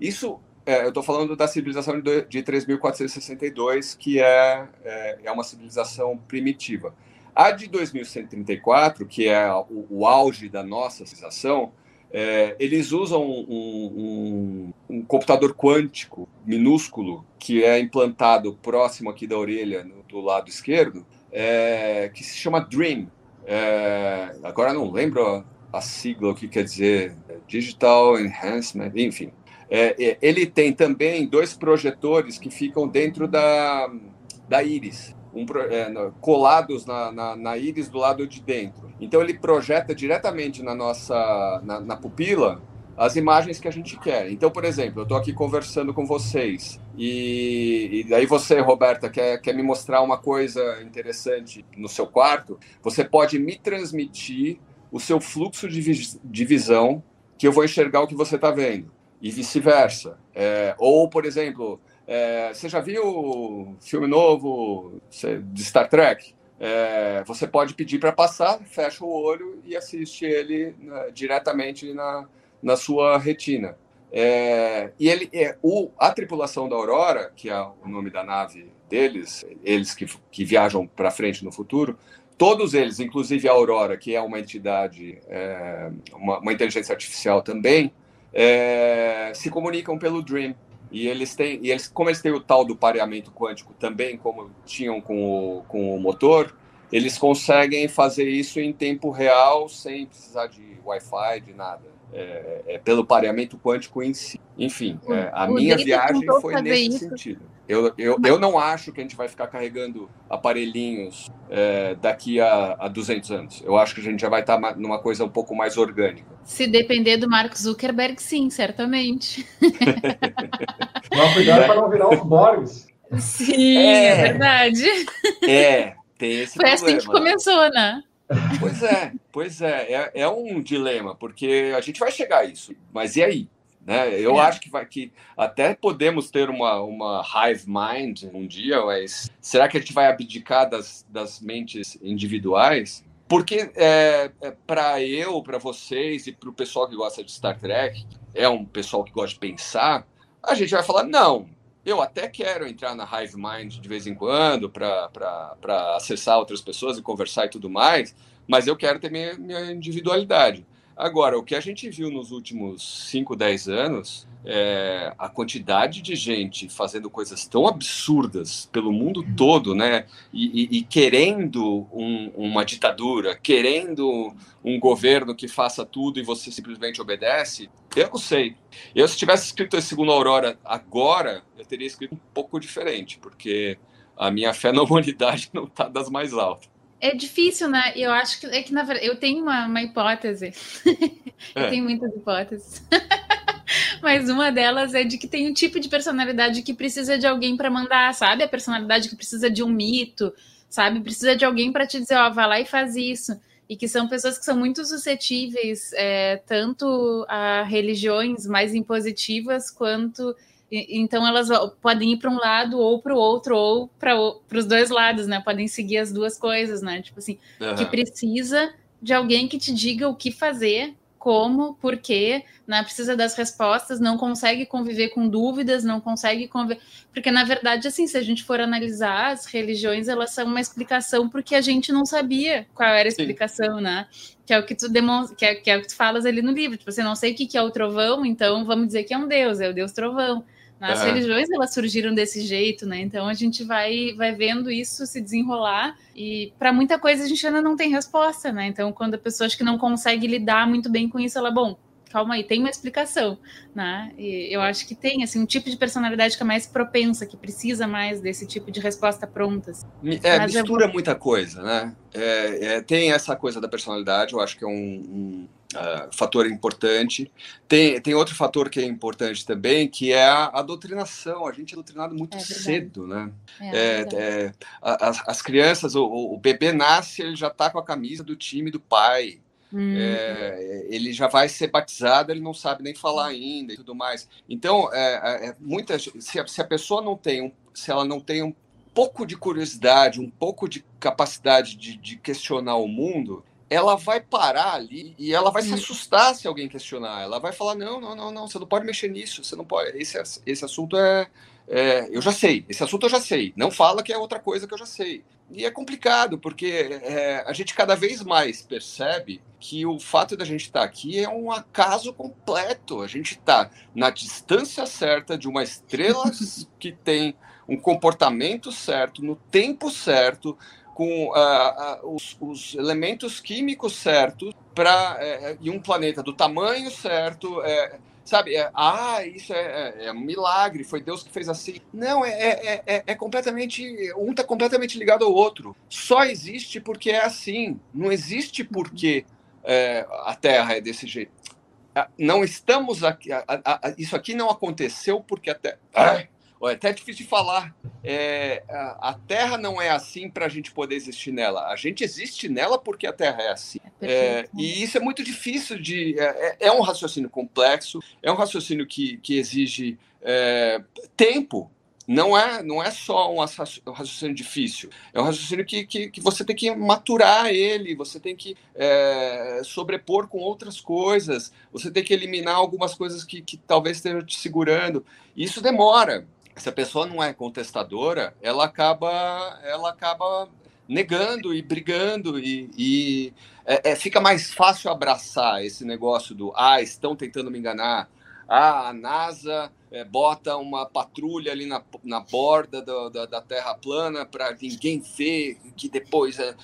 Isso é, eu estou falando da civilização de, de 3.462, que é, é, é, uma civilização primitiva. A de 2134, que é o, o auge da nossa civilização, é, eles usam um, um, um, computador quântico minúsculo que é implantado próximo aqui da orelha, no, do lado esquerdo, é, que se chama DREAM. É, agora não lembro a sigla, o que quer dizer, é, Digital Enhancement, enfim. É, é, ele tem também dois projetores que ficam dentro da, da íris, um, é, colados na, na, na, íris do lado de dentro. Então ele projeta diretamente na nossa na, na pupila as imagens que a gente quer. Então, por exemplo, eu estou aqui conversando com vocês e, e daí você, Roberta, quer, quer me mostrar uma coisa interessante no seu quarto, você pode me transmitir o seu fluxo de, de visão que eu vou enxergar o que você está vendo e vice-versa. É, ou, por exemplo, é, você já viu filme novo de Star Trek? É, você pode pedir para passar, fecha o olho e assiste ele né, diretamente na, na sua retina. É, e ele, é, o, a tripulação da Aurora, que é o nome da nave deles, eles que, que viajam para frente no futuro, todos eles, inclusive a Aurora, que é uma entidade, é, uma, uma, inteligência artificial também, é, se comunicam pelo Dream. E eles têm, e eles, como eles têm o tal do pareamento quântico também, como tinham com o, com o motor, eles conseguem fazer isso em tempo real, sem precisar de Wi-Fi, de nada. É, é, pelo pareamento quântico em si. Enfim, é, a minha viagem foi nesse isso. sentido. Eu, eu, eu não acho que a gente vai ficar carregando aparelhinhos é, daqui a, a 200 anos. Eu acho que a gente já vai estar tá numa coisa um pouco mais orgânica. Se depender do Mark Zuckerberg, sim, certamente. Não, cuidado para não virar os Borgs. Sim, é, é verdade. É, tem esse Foi problema. assim que começou, né? Pois é, pois é, é, é um dilema, porque a gente vai chegar a isso, mas e aí? Né? Eu é. acho que, vai, que até podemos ter uma, uma hive mind um dia, mas será que a gente vai abdicar das, das mentes individuais? Porque é, é para eu, para vocês e para o pessoal que gosta de Star Trek, é um pessoal que gosta de pensar, a gente vai falar: não, eu até quero entrar na Hive Mind de vez em quando para acessar outras pessoas e conversar e tudo mais, mas eu quero ter minha, minha individualidade. Agora, o que a gente viu nos últimos 5, 10 anos, é a quantidade de gente fazendo coisas tão absurdas pelo mundo todo, né? E, e, e querendo um, uma ditadura, querendo um governo que faça tudo e você simplesmente obedece, eu não sei. Eu, se tivesse escrito esse segundo Aurora agora, eu teria escrito um pouco diferente, porque a minha fé na humanidade não está das mais altas. É difícil, né? Eu acho que é que na verdade eu tenho uma, uma hipótese. eu é. tenho muitas hipóteses. Mas uma delas é de que tem um tipo de personalidade que precisa de alguém para mandar, sabe? A personalidade que precisa de um mito, sabe? Precisa de alguém para te dizer, ó, vai lá e faz isso. E que são pessoas que são muito suscetíveis, é, tanto a religiões mais impositivas quanto então elas podem ir para um lado ou para o outro, ou para os dois lados, né? Podem seguir as duas coisas, né? Tipo assim, uhum. que precisa de alguém que te diga o que fazer, como, por quê, né? Precisa das respostas, não consegue conviver com dúvidas, não consegue conviver. Porque, na verdade, assim, se a gente for analisar, as religiões elas são uma explicação porque a gente não sabia qual era a explicação, Sim. né? Que é o que tu demonstra, que é, que é o que tu falas ali no livro. Tipo, você não sei o que, que é o trovão, então vamos dizer que é um Deus, é o Deus trovão. As religiões elas surgiram desse jeito, né? Então a gente vai, vai vendo isso se desenrolar e para muita coisa a gente ainda não tem resposta, né? Então quando a pessoa acha que não consegue lidar muito bem com isso, ela, bom, calma aí, tem uma explicação, né? E eu acho que tem assim um tipo de personalidade que é mais propensa, que precisa mais desse tipo de resposta prontas. É, Mas mistura muita coisa, né? É, é, tem essa coisa da personalidade, eu acho que é um, um uh, fator importante. Tem, tem outro fator que é importante também, que é a, a doutrinação. A gente é doutrinado muito é cedo, né? É as, as, crianças, o, o, bebê nasce, ele já está com a camisa do time do pai. Hum. É, ele já vai ser batizado, ele não sabe nem falar ainda e tudo mais. Então, é, é, muitas, se, a, se a pessoa não tem, um, se ela não tem um pouco de curiosidade, um pouco de capacidade de, de questionar o mundo, ela vai parar ali e ela vai se assustar se alguém questionar. Ela vai falar: não, não, não, não, você não pode mexer nisso, você não pode. Esse, esse assunto é, é, Eu já sei, esse assunto eu já sei. Não fala que é outra coisa que eu já sei. E é complicado, porque é, a gente cada vez mais percebe que o fato da gente estar aqui é um acaso completo. A gente está na distância certa de uma estrela que tem um comportamento certo, no tempo certo, com uh, uh, os, os, elementos químicos certos para uh, e um planeta do tamanho certo. É, sabe, é, ah, isso é, é, é, um milagre, foi Deus que fez assim. Não, é, é, é, é completamente. Um está completamente ligado ao outro. Só existe porque é assim. Não existe porque é, a Terra é desse jeito. Ah, não estamos aqui. A, a, a, isso aqui não aconteceu porque a Terra. É até difícil de falar. É, a, a, Terra não é assim para a gente poder existir nela. A gente existe nela porque a Terra é assim. É, é e isso é muito difícil de. É, é, é, um raciocínio complexo, é um raciocínio que, que exige tempo. Não é, não é só um raciocínio difícil, é um raciocínio que, que, que você tem que maturar ele, você tem que sobrepor com outras coisas, você tem que eliminar algumas coisas que, que talvez estejam te segurando. Isso demora se a pessoa não é contestadora, ela acaba, ela acaba negando e brigando e, e é, é, fica mais fácil abraçar esse negócio do ah estão tentando me enganar, ah a NASA é, bota uma patrulha ali na, na borda do, da, da Terra plana para ninguém ver que depois é,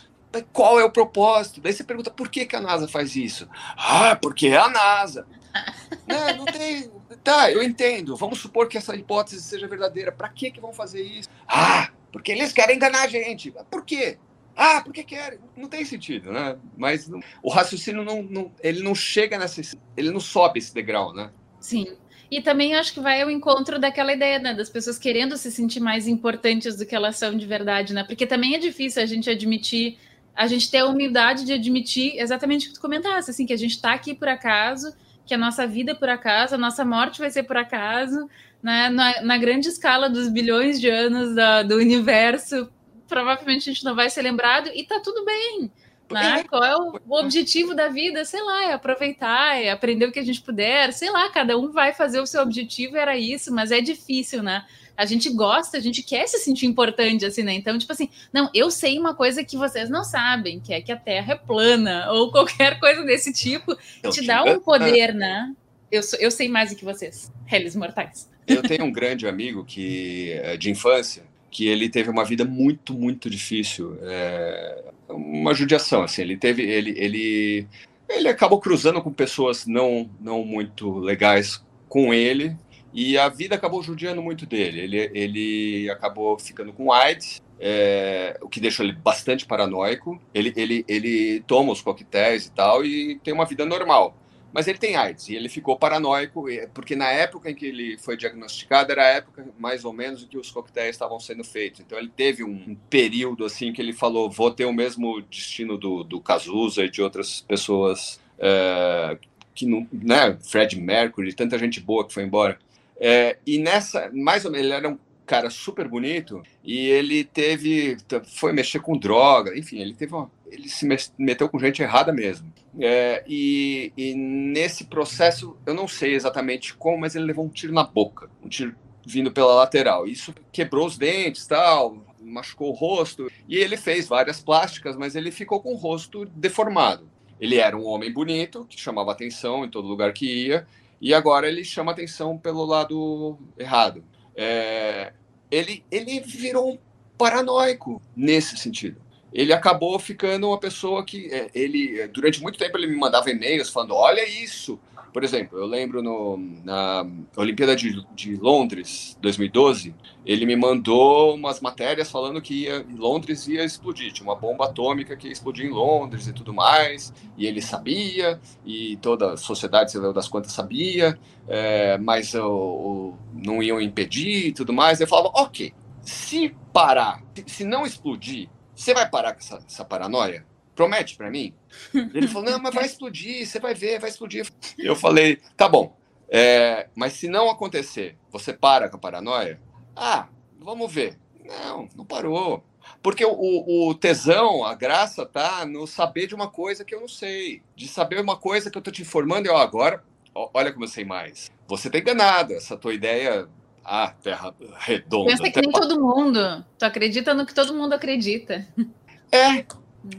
qual é o propósito? Daí você pergunta por que, que a NASA faz isso? Ah, porque é a NASA. não, não tem. Tá, eu entendo. Vamos supor que essa hipótese seja verdadeira. Para que que vão fazer isso? Ah, porque eles querem enganar a gente. Por quê? Ah, porque querem. Não tem sentido, né? Mas não, o raciocínio não, não, ele não chega nessa, ele não sobe esse degrau, né? Sim. E também acho que vai ao encontro daquela ideia, né, das pessoas querendo se sentir mais importantes do que elas são de verdade, né? Porque também é difícil a gente admitir, a gente ter a humildade de admitir exatamente o que tu comentasse, assim, que a gente está aqui por acaso que a nossa vida é por acaso, a nossa morte vai ser por acaso, né? na, na grande escala dos bilhões de anos da, do universo, provavelmente a gente não vai ser lembrado e tá tudo bem. Né? Qual é o, o, objetivo da vida? Sei lá, é aproveitar, é aprender o que a gente puder, sei lá, cada um vai fazer o seu objetivo, era isso, mas é difícil, né? A gente gosta, a gente quer se sentir importante, assim, né? Então, tipo assim, não, eu sei uma coisa que vocês não sabem, que é que a Terra é plana, ou qualquer coisa desse tipo, então, te dá um poder, né? Eu, eu sei mais do que vocês, réis mortais. Eu tenho um grande amigo que é de infância, que ele teve uma vida muito, muito difícil, é, uma judiação, assim, ele teve, ele, ele, ele acabou cruzando com pessoas não, não muito legais com ele, e a vida acabou judiando muito dele. Ele, ele acabou ficando com AIDS, é, o que deixou ele bastante paranoico. Ele, ele, ele toma os coquetéis e tal e tem uma vida normal. Mas ele tem AIDS e ele ficou paranoico, porque na época em que ele foi diagnosticado era a época mais ou menos em que os coquetéis estavam sendo feitos. Então ele teve um período assim que ele falou: vou ter o mesmo destino do, do Cazuza e de outras pessoas é, que não, né? Fred Mercury, tanta gente boa que foi embora. É, e nessa, mais ou menos, ele era um cara super bonito e ele teve, foi mexer com droga, enfim, ele teve uma, ele se meteu com gente errada mesmo. É, e, e, nesse processo, eu não sei exatamente como, mas ele levou um tiro na boca, um tiro vindo pela lateral. Isso quebrou os dentes, tal, machucou o rosto. E ele fez várias plásticas, mas ele ficou com o rosto deformado. Ele era um homem bonito, que chamava atenção em todo lugar que ia, e agora ele chama atenção pelo lado errado. É, ele, ele virou um paranoico nesse sentido. Ele acabou ficando uma pessoa que é, ele durante muito tempo ele me mandava e-mails falando olha isso por exemplo, eu lembro no, na Olimpíada de, de Londres, 2012, ele me mandou umas matérias falando que ia, Londres ia explodir, tinha uma bomba atômica que ia explodir em Londres e tudo mais, e ele sabia, e toda a sociedade, sei lá das quantas, sabia, é, mas não iam impedir e tudo mais. Eu falava, ok, se parar, se não explodir, você vai parar com essa, essa paranoia? Promete para mim? Ele falou, não, mas vai explodir, você vai ver, vai explodir. Eu falei, tá bom, é, mas se não acontecer, você para com a paranoia? Ah, vamos ver. Não, não parou. Porque o, o, tesão, a graça tá no saber de uma coisa que eu não sei. De saber uma coisa que eu tô te informando e ó, agora, olha como eu sei mais. Você tá enganado, essa tua ideia ah, terra redonda. Pensa que nem todo mundo. Tu acredita no que todo mundo acredita. É,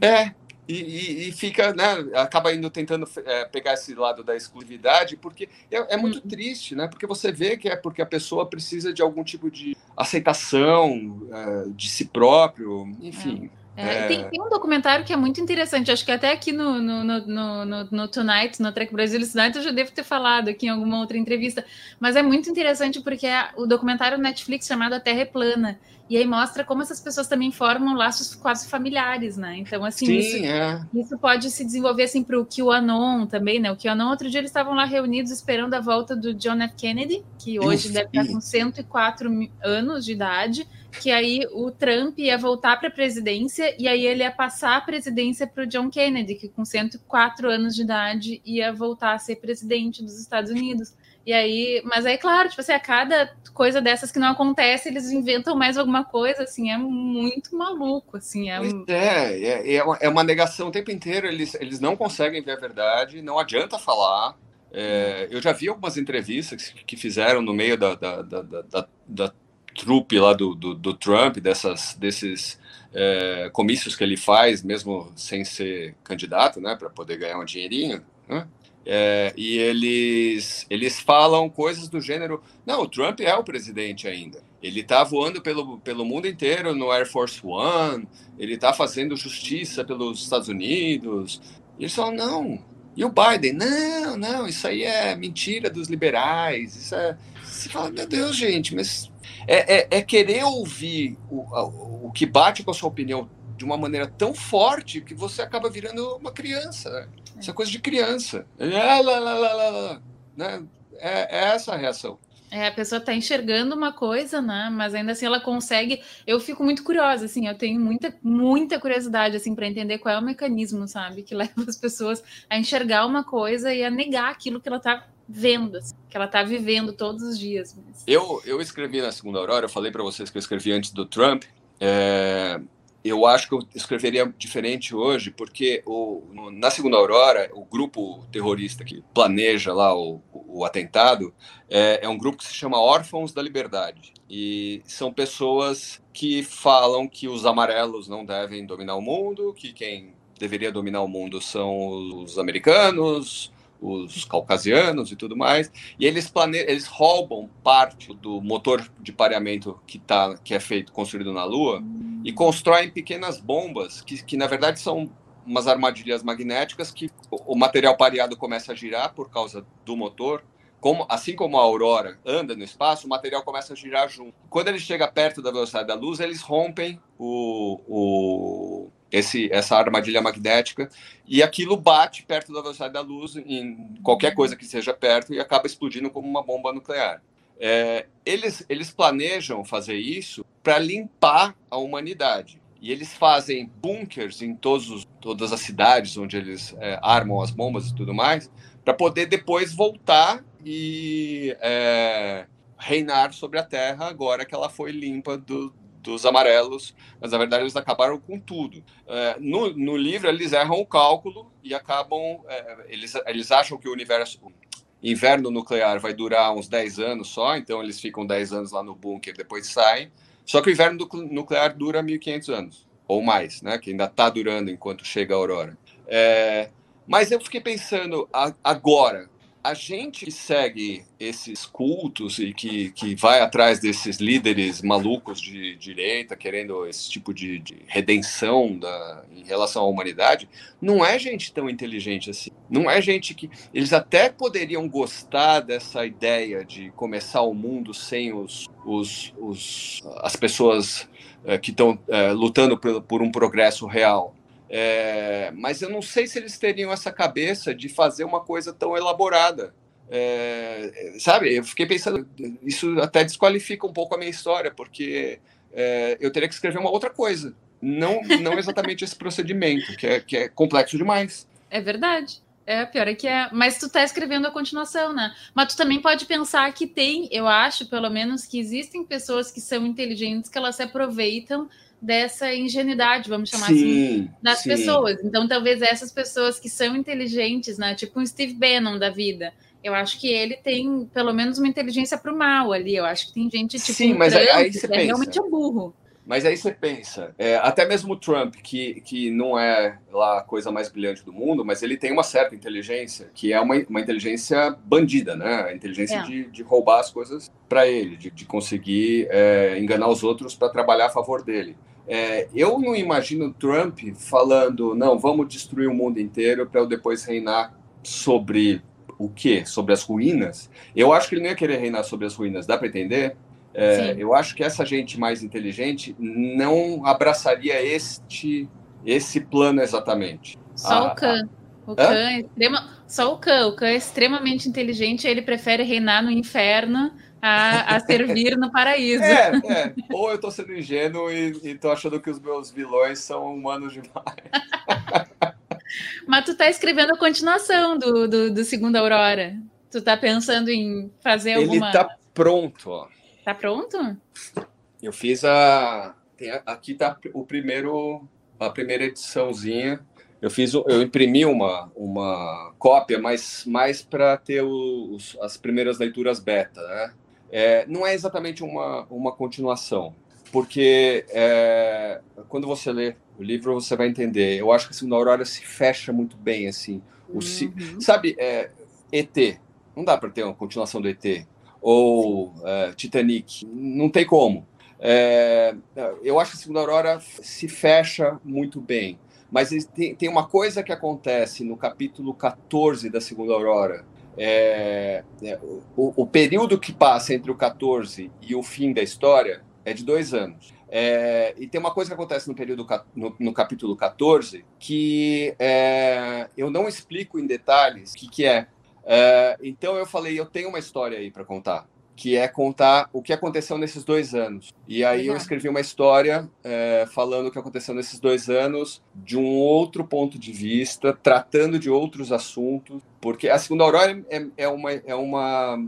é. E, e, e, fica, né, acaba indo tentando é, pegar esse lado da exclusividade, porque é, é muito uhum. triste, né? Porque você vê que é porque a pessoa precisa de algum tipo de aceitação é, de si próprio, enfim. É, é... Tem, tem, um documentário que é muito interessante, acho que até aqui no, no, no, no, no Tonight, no Trek Brasil Tonight, eu já devo ter falado aqui em alguma outra entrevista, mas é muito interessante porque é o documentário Netflix chamado A Terra é Plana, e aí mostra como essas pessoas também formam laços quase familiares, né? Então, assim, Sim, isso, é. isso, pode se desenvolver assim para o QAnon também, né? O QAnon, outro dia eles estavam lá reunidos esperando a volta do John F. Kennedy, que hoje deve estar com 104 anos de idade, que aí o Trump ia voltar para a presidência e aí ele ia passar a presidência para o John Kennedy, que com 104 anos de idade ia voltar a ser presidente dos Estados Unidos. E aí, mas aí, claro, tipo assim, a cada coisa dessas que não acontece, eles inventam mais alguma coisa, assim, é muito maluco, assim. É, é, é, é, uma, é uma negação o tempo inteiro, eles, eles não conseguem ver a verdade, não adianta falar. É, eu já vi algumas entrevistas que fizeram no meio da, da, da, da trupe lá do, do, do, Trump, dessas, desses é, comícios que ele faz, mesmo sem ser candidato, né, para poder ganhar um dinheirinho, né? É, e eles, eles falam coisas do gênero: não, o Trump é o presidente ainda. Ele está voando pelo, pelo mundo inteiro no Air Force One, ele está fazendo justiça pelos Estados Unidos. E eles falam: não. E o Biden? Não, não, isso aí é mentira dos liberais. Isso é. Você fala: meu Deus, gente, mas é, é, é querer ouvir o, o, que bate com a sua opinião de uma maneira tão forte que você acaba virando uma criança. Né? Isso é coisa de criança. É, lá, lá, lá, né? é, é essa a reação. É, a pessoa está enxergando uma coisa, né? Mas ainda assim ela consegue. Eu fico muito curiosa, assim, eu tenho muita, muita curiosidade, assim, para entender qual é o mecanismo, sabe, que leva as pessoas a enxergar uma coisa e a negar aquilo que ela está vendo, assim, que ela está vivendo todos os dias. Mas... Eu, eu escrevi na Segunda Aurora, eu falei para vocês que eu escrevi antes do Trump. É, eu acho que eu escreveria diferente hoje, porque o, na Segunda Aurora, o grupo terrorista que planeja lá o, o atentado é, é, um grupo que se chama Órfãos da Liberdade. E são pessoas que falam que os amarelos não devem dominar o mundo, que quem deveria dominar o mundo são os americanos, os caucasianos e tudo mais, e eles plane... eles roubam parte do motor de pareamento que tá que é feito construído na Lua e constroem pequenas bombas que, que na verdade são umas armadilhas magnéticas que o material pareado começa a girar por causa do motor. Como, assim como a aurora anda no espaço, o material começa a girar junto. Quando ele chega perto da velocidade da luz, eles rompem o, o, esse, essa armadilha magnética e aquilo bate perto da velocidade da luz em qualquer coisa que seja perto e acaba explodindo como uma bomba nuclear. É, eles, eles planejam fazer isso para limpar a humanidade. E eles fazem bunkers em todos os, todas as cidades onde eles é, armam as bombas e tudo mais, para poder depois voltar e é, reinar sobre a Terra agora que ela foi limpa do, dos amarelos, mas na verdade eles acabaram com tudo. É, no, no, livro eles erram o cálculo e acabam, é, eles, eles acham que o universo, inverno nuclear vai durar uns 10 anos só, então eles ficam 10 anos lá no bunker, depois saem. Só que o inverno nuclear dura 1500 anos, ou mais, né? Que ainda está durando enquanto chega a aurora. É, mas eu fiquei pensando, agora, a gente que segue esses cultos e que, que vai atrás desses líderes malucos de direita, querendo esse tipo de, de, redenção da, em relação à humanidade, não é gente tão inteligente assim. Não é gente que. Eles até poderiam gostar dessa ideia de começar o mundo sem os, os, os as pessoas é, que estão é, lutando por, por um progresso real. É, mas eu não sei se eles teriam essa cabeça de fazer uma coisa tão elaborada. É, sabe, eu fiquei pensando, isso até desqualifica um pouco a minha história, porque é, eu teria que escrever uma outra coisa, não, não exatamente esse procedimento, que é, que é complexo demais. É verdade. É, pior é que é. Mas tu tá escrevendo a continuação, né? Mas tu também pode pensar que tem, eu acho, pelo menos, que existem pessoas que são inteligentes que elas se aproveitam dessa ingenuidade, vamos chamar assim, sim, assim, das sim. pessoas. Então, talvez essas pessoas que são inteligentes, né, tipo um Steve Bannon da vida, eu acho que ele tem pelo menos uma inteligência para o mal ali. Eu acho que tem gente tipo sim, mas Trump, aí você é pensa, realmente é burro. Mas aí você pensa, é, até mesmo o Trump, que, que não é lá a coisa mais brilhante do mundo, mas ele tem uma certa inteligência, que é uma, uma inteligência bandida, né? A inteligência é. de, de roubar as coisas para ele, de, de conseguir é, enganar os outros para trabalhar a favor dele. É, eu não imagino Trump falando, não, vamos destruir o mundo inteiro para eu depois reinar sobre o quê? Sobre as ruínas? Eu acho que ele não ia querer reinar sobre as ruínas, dá para entender? É, eu acho que essa gente mais inteligente não abraçaria este, esse plano exatamente. Só a, o Khan. O Khan é extrema, só o Khan. O Khan é extremamente inteligente, ele prefere reinar no inferno a, a servir no paraíso. É, é. Ou eu estou sendo ingênuo e, estou achando que os meus vilões são humanos demais. Mas tu tá escrevendo a continuação do, do, do Segunda Aurora. Tu tá pensando em fazer alguma... Ele tá pronto, ó. Tá pronto? Eu fiz a... Aqui tá o primeiro... A primeira ediçãozinha. Eu fiz, eu imprimi uma, uma cópia, mas mais para ter os, as primeiras leituras beta, né? É, não é exatamente uma, uma continuação, porque é, quando você lê o livro você vai entender. Eu acho que a Segunda Aurora se fecha muito bem, assim. O, uhum. Sabe, é, ET, não dá para ter uma continuação do ET. Ou é, Titanic, não tem como. É, eu acho que a Segunda Aurora se fecha muito bem. Mas tem, tem uma coisa que acontece no capítulo 14 da Segunda Aurora, é, é, o, o, período que passa entre o 14 e o fim da história é de dois anos. É, e tem uma coisa que acontece no período no, no capítulo 14 que é, eu não explico em detalhes o que, que é. é. Então eu falei, eu tenho uma história aí para contar que é contar o que aconteceu nesses dois anos. E aí Legal. eu escrevi uma história é, falando o que aconteceu nesses dois anos de um outro ponto de vista, tratando de outros assuntos, porque a Segunda Aurora é, é uma, é uma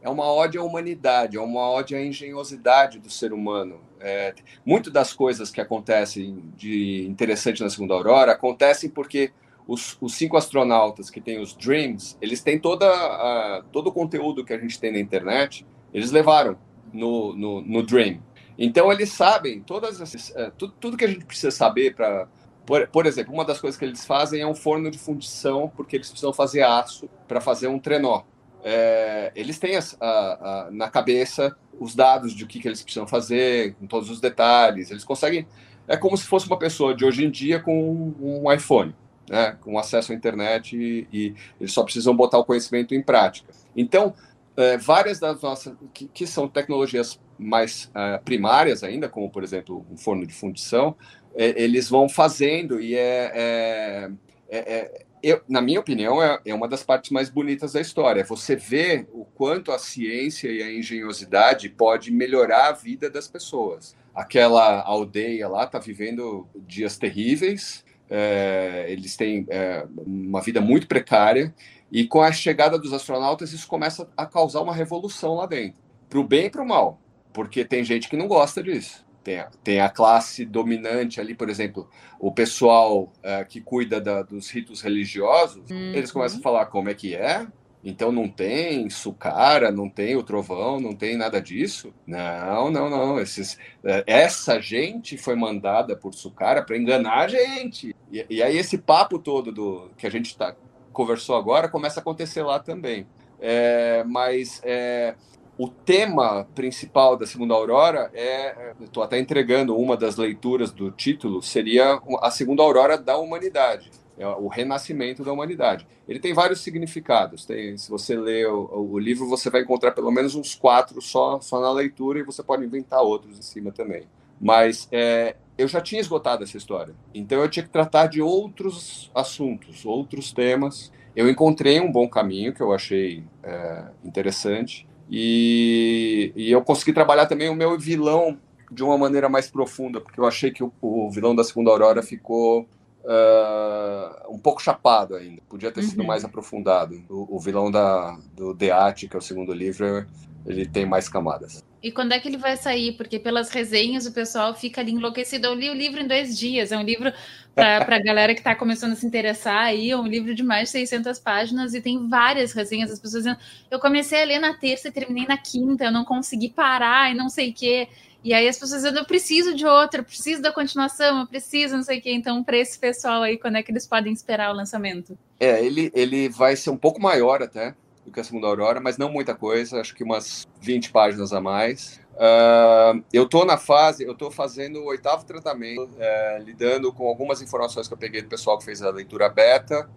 é uma ode à humanidade, é uma ode à engenhosidade do ser humano. É, muito das coisas que acontecem de interessante na Segunda Aurora acontecem porque os, os, cinco astronautas que têm os Dreams, eles têm toda todo o conteúdo que a gente tem na internet, eles levaram no, no, no Dream. Então eles sabem todas essas, é, tudo, tudo que a gente precisa saber para por, por, exemplo, uma das coisas que eles fazem é um forno de fundição, porque eles precisam fazer aço para fazer um trenó. É, eles têm a, a, na cabeça os dados de o que, que eles precisam fazer, com todos os detalhes. Eles conseguem. É como se fosse uma pessoa de hoje em dia com um iPhone né, com acesso à internet e, e, eles só precisam botar o conhecimento em prática. Então, é, várias das nossas, que, que são tecnologias mais é, primárias ainda, como, por exemplo, um forno de fundição, é, eles vão fazendo e é, é, é, é eu, na minha opinião, é, é, uma das partes mais bonitas da história. Você vê o quanto a ciência e a engenhosidade pode melhorar a vida das pessoas. Aquela aldeia lá está vivendo dias terríveis, é, eles têm é, uma vida muito precária, e com a chegada dos astronautas, isso começa a causar uma revolução lá dentro, para o bem e para o mal, porque tem gente que não gosta disso. Tem a, tem a classe dominante ali, por exemplo, o pessoal é, que cuida da, dos ritos religiosos, uhum. eles começam a falar como é que é, então não tem Sucara, não tem o Trovão, não tem nada disso. Não, não, não. Esses, é, essa gente foi mandada por Sucara para enganar a gente. E, e, aí esse papo todo do que a gente tá, conversou agora começa a acontecer lá também. É, mas é, o tema principal da Segunda Aurora é, estou até entregando uma das leituras do título, seria a Segunda Aurora da Humanidade é o renascimento da humanidade. Ele tem vários significados. Tem, se você lê o, o, livro, você vai encontrar pelo menos uns quatro só, só na leitura e você pode inventar outros em cima também. Mas é, eu já tinha esgotado essa história, então eu tinha que tratar de outros assuntos, outros temas. Eu encontrei um bom caminho que eu achei é, interessante e, e eu consegui trabalhar também o meu vilão de uma maneira mais profunda, porque eu achei que o, o vilão da Segunda Aurora ficou uh, um pouco chapado ainda. Podia ter sido uhum. mais aprofundado. O, o, vilão da, do Deate, que é o segundo livro, ele tem mais camadas. E quando é que ele vai sair? Porque pelas resenhas o pessoal fica ali enlouquecido. Eu li o livro em dois dias. É um livro para a galera que está começando a se interessar aí. É um livro de mais de 600 páginas e tem várias resenhas. As pessoas dizendo: eu comecei a ler na terça e terminei na quinta. Eu não consegui parar e não sei o quê. E aí as pessoas dizendo, eu preciso de outra, eu preciso da continuação, eu preciso, não sei o quê. Então, para esse pessoal aí, quando é que eles podem esperar o lançamento? É, ele, ele vai ser um pouco maior até. do que a Segunda Aurora, mas não muita coisa, acho que umas 20 páginas a mais. Uh, eu estou na fase, eu estou fazendo o oitavo tratamento, uh, lidando com algumas informações que eu peguei do pessoal que fez a leitura beta.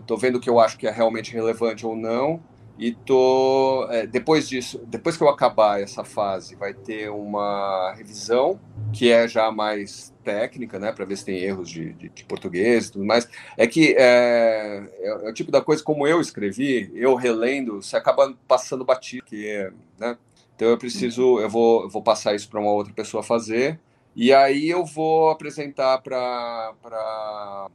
Estou uh, vendo o que eu acho que é realmente relevante ou não. E tô é, depois disso, depois que eu acabar essa fase, vai ter uma revisão que é já mais técnica, né, para ver se tem erros de, de, de, português e tudo mais. É que é, é, é, o tipo da coisa como eu escrevi, eu relendo, você acaba passando batido, que é, né? Então eu preciso, eu vou, eu vou passar isso para uma outra pessoa fazer e aí eu vou apresentar para para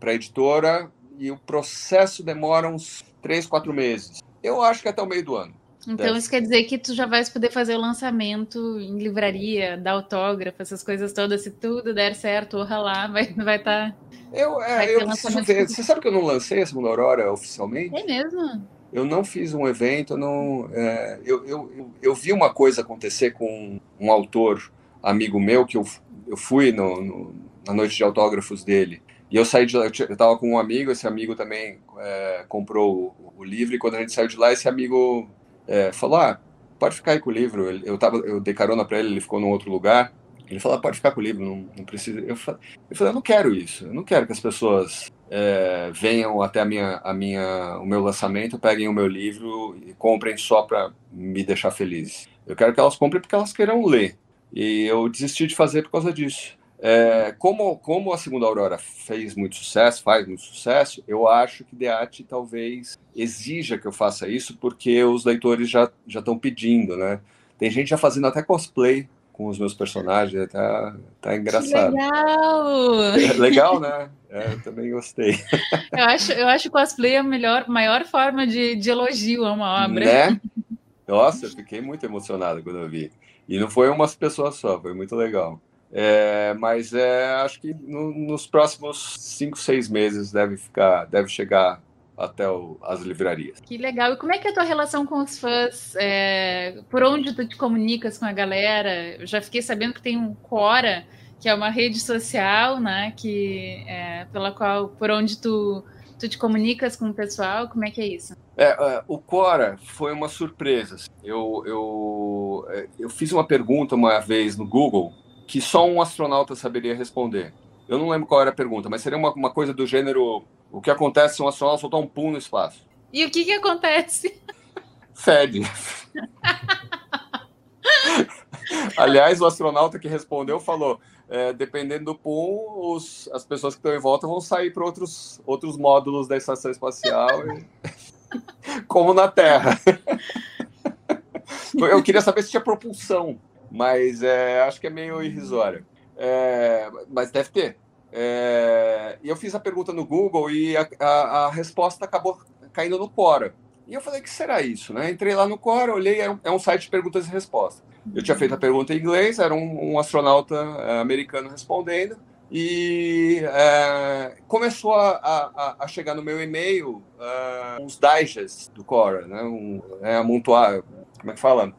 para editora e o processo demora uns três, quatro meses. Eu acho que até o meio do ano. Então deve. isso quer dizer que tu já vais poder fazer o lançamento em livraria, dar autógrafo, essas coisas todas, se tudo der certo, lá, vai estar. Vai tá, eu, é, eu preciso ver. Você sabe que eu não lancei a segunda Aurora oficialmente? É mesmo? Eu não fiz um evento, não. É, eu, eu, eu, eu, vi uma coisa acontecer com um autor amigo meu, que eu, eu fui no, no na noite de autógrafos dele. E eu saí de lá, eu estava com um amigo, esse amigo também é, comprou o, o, livro, e quando a gente saiu de lá, esse amigo é, falou: ah, pode ficar aí com o livro. Eu, tava, eu dei carona para ele, ele ficou num outro lugar. Ele falou: ah, pode ficar com o livro, não, não precisa. Eu falei, eu falei: eu não quero isso, eu não quero que as pessoas é, venham até a minha, a minha, o meu lançamento, peguem o meu livro e comprem só para me deixar feliz. Eu quero que elas comprem porque elas queiram ler. E eu desisti de fazer por causa disso. É, como, como a Segunda Aurora fez muito sucesso, faz muito sucesso, eu acho que Deate talvez exija que eu faça isso, porque os leitores já estão pedindo, né? Tem gente já fazendo até cosplay com os meus personagens, tá, tá engraçado. Que legal! É, legal, né? É, eu também gostei. Eu acho, eu acho cosplay a melhor, maior forma de, de elogio a uma obra. Né? Nossa, eu fiquei muito emocionado quando eu vi. E não foi umas pessoas só, foi muito legal. É, mas é, acho que no, nos próximos cinco, seis meses deve ficar, deve chegar até o, as livrarias. Que legal. E como é que é a tua relação com os fãs? É, por onde tu te comunicas com a galera? Eu já fiquei sabendo que tem um Quora, que é uma rede social, né? Que é, pela qual, por onde tu tu te comunicas com o pessoal? Como é que é isso? É, uh, o Quora foi uma surpresa. Eu, eu, é, eu fiz uma pergunta uma vez no Google que só um astronauta saberia responder. Eu não lembro qual era a pergunta, mas seria uma, uma coisa do gênero: o que acontece se um astronauta soltar um pum no espaço? E o que, que acontece? Fede. Aliás, o astronauta que respondeu falou: é, dependendo do pum, os, as pessoas que estão em volta vão sair para outros, outros módulos da estação espacial, e... como na Terra. Eu queria saber se tinha propulsão mas é, acho que é meio irrisório. É, mas deve ter. É, e eu fiz a pergunta no Google e a, a, a, resposta acabou caindo no Quora. E eu falei, que será isso? Né? Entrei lá no Quora, olhei, é um, é um site de perguntas e respostas. Eu tinha feito a pergunta em inglês, era um, um astronauta é, americano respondendo, e é, começou a, a, a, chegar no meu e-mail uh, uns digests do Quora, né? um, é, amontoar, como é que fala?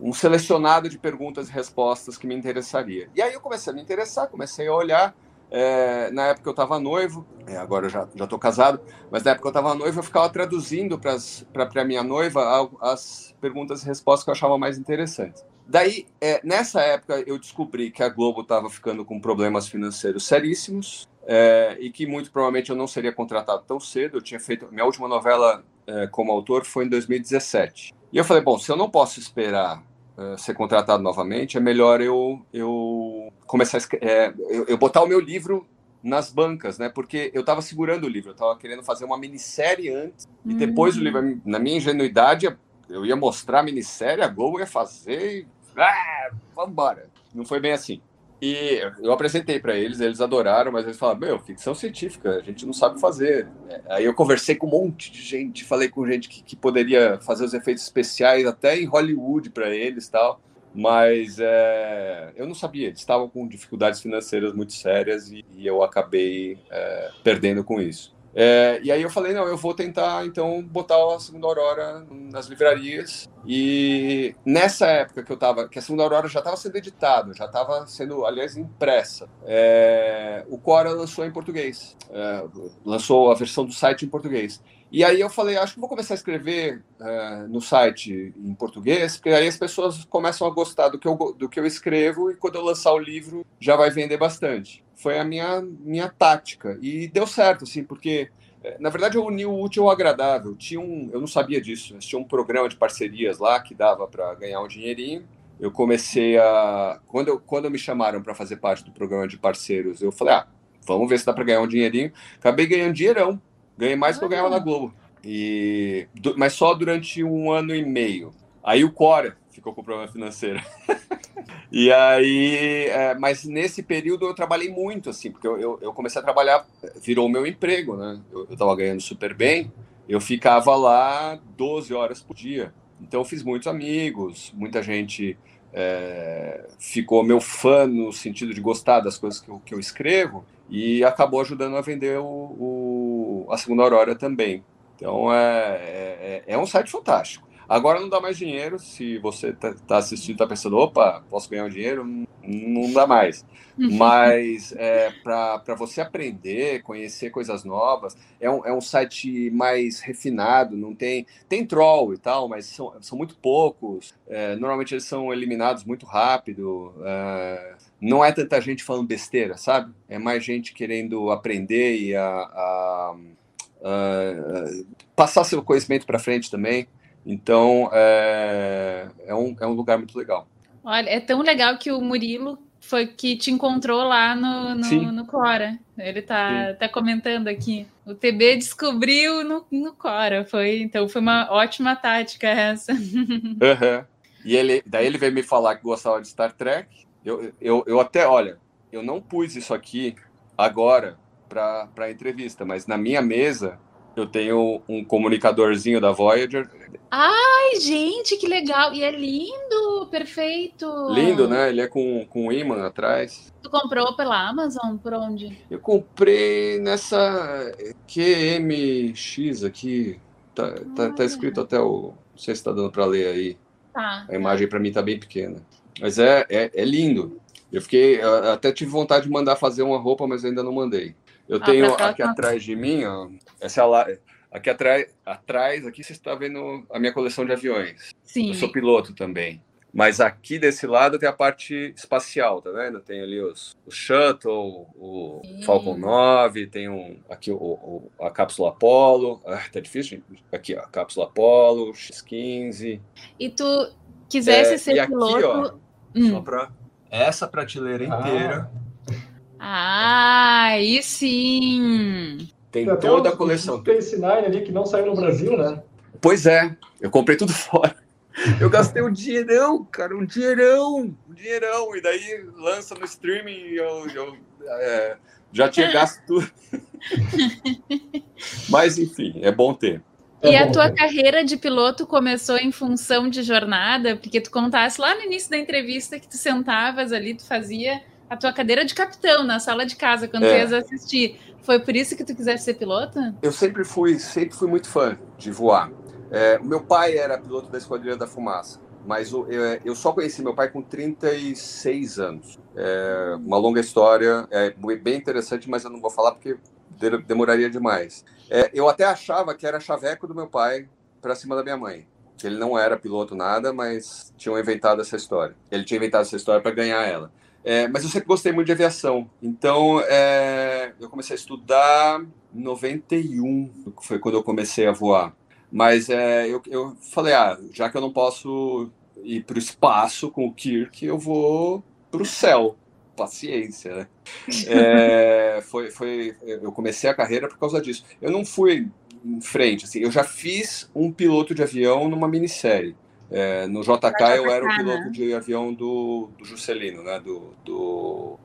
Um selecionado de perguntas e respostas que me interessaria. E aí eu comecei a me interessar, comecei a olhar. É, na época eu estava noivo, é, agora eu já estou casado, mas na época eu estava noivo, eu ficava traduzindo para a minha noiva as perguntas e respostas que eu achava mais interessantes. Daí, é, nessa época, eu descobri que a Globo estava ficando com problemas financeiros seríssimos é, e que muito provavelmente eu não seria contratado tão cedo. Eu tinha feito. Minha última novela é, como autor foi em 2017. E eu falei, bom, se eu não posso esperar uh, ser contratado novamente, é melhor eu, eu começar a, é, eu, eu, botar o meu livro nas bancas, né? Porque eu estava segurando o livro, eu estava querendo fazer uma minissérie antes e depois o livro, uhum. na minha ingenuidade, eu ia mostrar a minissérie, a Globo ia fazer e ah, vamos embora. Não foi bem assim. E eu apresentei para eles, eles adoraram, mas eles falaram: Meu, ficção científica, a gente não sabe fazer. Aí eu conversei com um monte de gente, falei com gente que, que poderia fazer os efeitos especiais até em Hollywood para eles tal. Mas é, eu não sabia, eles estavam com dificuldades financeiras muito sérias e, e eu acabei é, perdendo com isso. É, e aí eu falei, não, eu vou tentar então botar a Segunda Aurora nas livrarias. E nessa época que eu tava, que a Segunda Aurora já estava sendo editada, já estava sendo, aliás, impressa, é, o Cora lançou em português, é, lançou a versão do site em português. E aí eu falei, acho que vou começar a escrever uh, no site em português, porque aí as pessoas começam a gostar do que, eu, do que eu escrevo e quando eu lançar o livro já vai vender bastante. Foi a minha, minha tática. E deu certo, assim, porque eh, na verdade eu uni o útil ao agradável. Tinha um, eu não sabia disso, tinha um programa de parcerias lá que dava para ganhar um dinheirinho. Eu comecei a. Quando, eu, quando me chamaram para fazer parte do programa de parceiros, eu falei, ah, vamos ver se dá para ganhar um dinheirinho. Acabei ganhando dinheirão Ganhei mais do que eu ganhava na Globo. E, mas só durante um ano e meio. Aí o Cora ficou com problema financeiro. e aí, é, mas nesse período eu trabalhei muito, assim, porque eu, eu, eu comecei a trabalhar, virou meu emprego, né? Eu, eu tava ganhando super bem, eu ficava lá 12 horas por dia. Então eu fiz muitos amigos, muita gente é, ficou meu fã no sentido de gostar das coisas que eu, que eu escrevo e acabou ajudando a vender o, o a segunda Aurora também. Então é, é, é, um site fantástico. Agora não dá mais dinheiro. Se você está tá assistindo, está pensando, opa, posso ganhar um dinheiro? Não dá mais. Mas é, para você aprender, conhecer coisas novas, é um, é um site mais refinado, não tem. Tem troll e tal, mas são, são muito poucos. É, normalmente eles são eliminados muito rápido. É, não é tanta gente falando besteira, sabe? É mais gente querendo aprender e a, a, a passar seu conhecimento para frente também. Então, é, é, um, é um lugar muito legal. Olha, é tão legal que o Murilo foi que te encontrou lá no, no, no Cora. Ele tá, tá comentando aqui. O TB descobriu no, no Cora. Foi, então foi uma ótima tática essa. Uhum. E ele, daí ele veio me falar que gostava de Star Trek. Eu, eu, eu até, olha, eu não pus isso aqui agora para a entrevista, mas na minha mesa eu tenho um comunicadorzinho da Voyager. Ai, gente, que legal! E é lindo, perfeito! Lindo, né? Ele é com, com imã atrás. Tu comprou pela Amazon? Por onde? Eu comprei nessa QMX aqui. Tá, tá, tá escrito até o. Não sei se tá dando para ler aí. Tá. A imagem para mim tá bem pequena. Mas é, é, é lindo. Eu fiquei. Até tive vontade de mandar fazer uma roupa, mas ainda não mandei. Eu ah, tenho aqui tá. atrás de mim, ó, essa é aqui atrás, atrás, aqui você está vendo a minha coleção de aviões. Sim. Eu sou piloto também. Mas aqui desse lado tem a parte espacial, tá vendo? Tem ali os, o Shuttle, o Sim. Falcon 9, tem um, aqui o, o, a cápsula Apollo. Ah, tá difícil, gente. Aqui, ó, a cápsula Apollo, X-15. E tu quisesse é, ser piloto. Aqui, ó, hum. Só para essa prateleira ah. inteira. Ah, aí sim! Tem toda a coleção. Tem esse Nine ali que não saiu no Brasil, né? Pois é, eu comprei tudo fora. Eu gastei um dinheirão, cara, um dinheirão, um dinheirão. E daí lança no streaming e eu, eu é, já tinha gasto tudo. Mas enfim, é bom ter. É e a tua carreira de piloto começou em função de jornada? Porque tu contasse lá no início da entrevista que tu sentavas ali, tu fazia a tua cadeira de capitão na sala de casa quando é. tu ias assistir. Foi por isso que tu quisesse ser piloto? Eu sempre fui, sempre fui muito fã de voar. É, o meu pai era piloto da Esquadrilha da Fumaça, mas eu, eu só conheci meu pai com 36 anos. É uma longa história, é bem interessante, mas eu não vou falar porque demoraria demais. É, eu até achava que era chaveco do meu pai para cima da minha mãe. Que ele não era piloto nada, mas tinham inventado essa história. Ele tinha inventado essa história para ganhar ela. É, mas eu sempre gostei muito de aviação. Então, é, eu comecei a estudar em 91, foi quando eu comecei a voar. Mas é, eu, eu falei, ah, já que eu não posso ir para o espaço com o Kirk, eu vou para o céu. Paciência, né? É, foi, foi, eu comecei a carreira por causa disso. Eu não fui em frente, assim, eu já fiz um piloto de avião numa minissérie. É, no JK eu era o piloto né? de avião do, do Juscelino, né? Do, do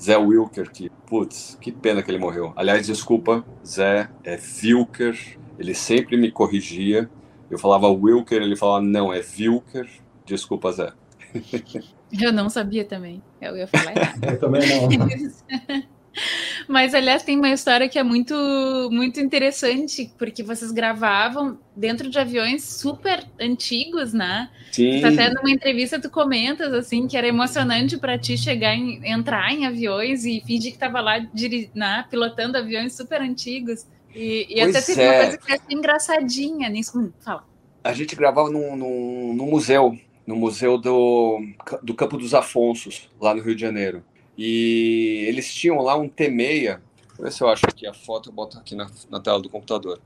Zé Wilker, que, putz, que pena que ele morreu. Aliás, desculpa, Zé, é Wilker, ele sempre me corrigia. Eu falava Wilker, ele falava, não, é Wilker. Desculpa, Zé. Eu não sabia também. Eu ia falar errado. eu também não. Mas, aliás, tem uma história que é muito, muito interessante, porque vocês gravavam dentro de aviões super antigos, né? Sim. Até numa entrevista tu comentas, assim, que era emocionante para ti chegar em, entrar em aviões e fingir que estava lá né, pilotando aviões super antigos. E, e até teve é. uma coisa que achei engraçadinha nisso. Fala. A gente gravava no, no, no museu, no museu do, do Campo dos Afonsos, lá no Rio de Janeiro. E eles tinham lá um T6, Vou ver se eu acho aqui a foto, eu boto aqui na, na tela do computador.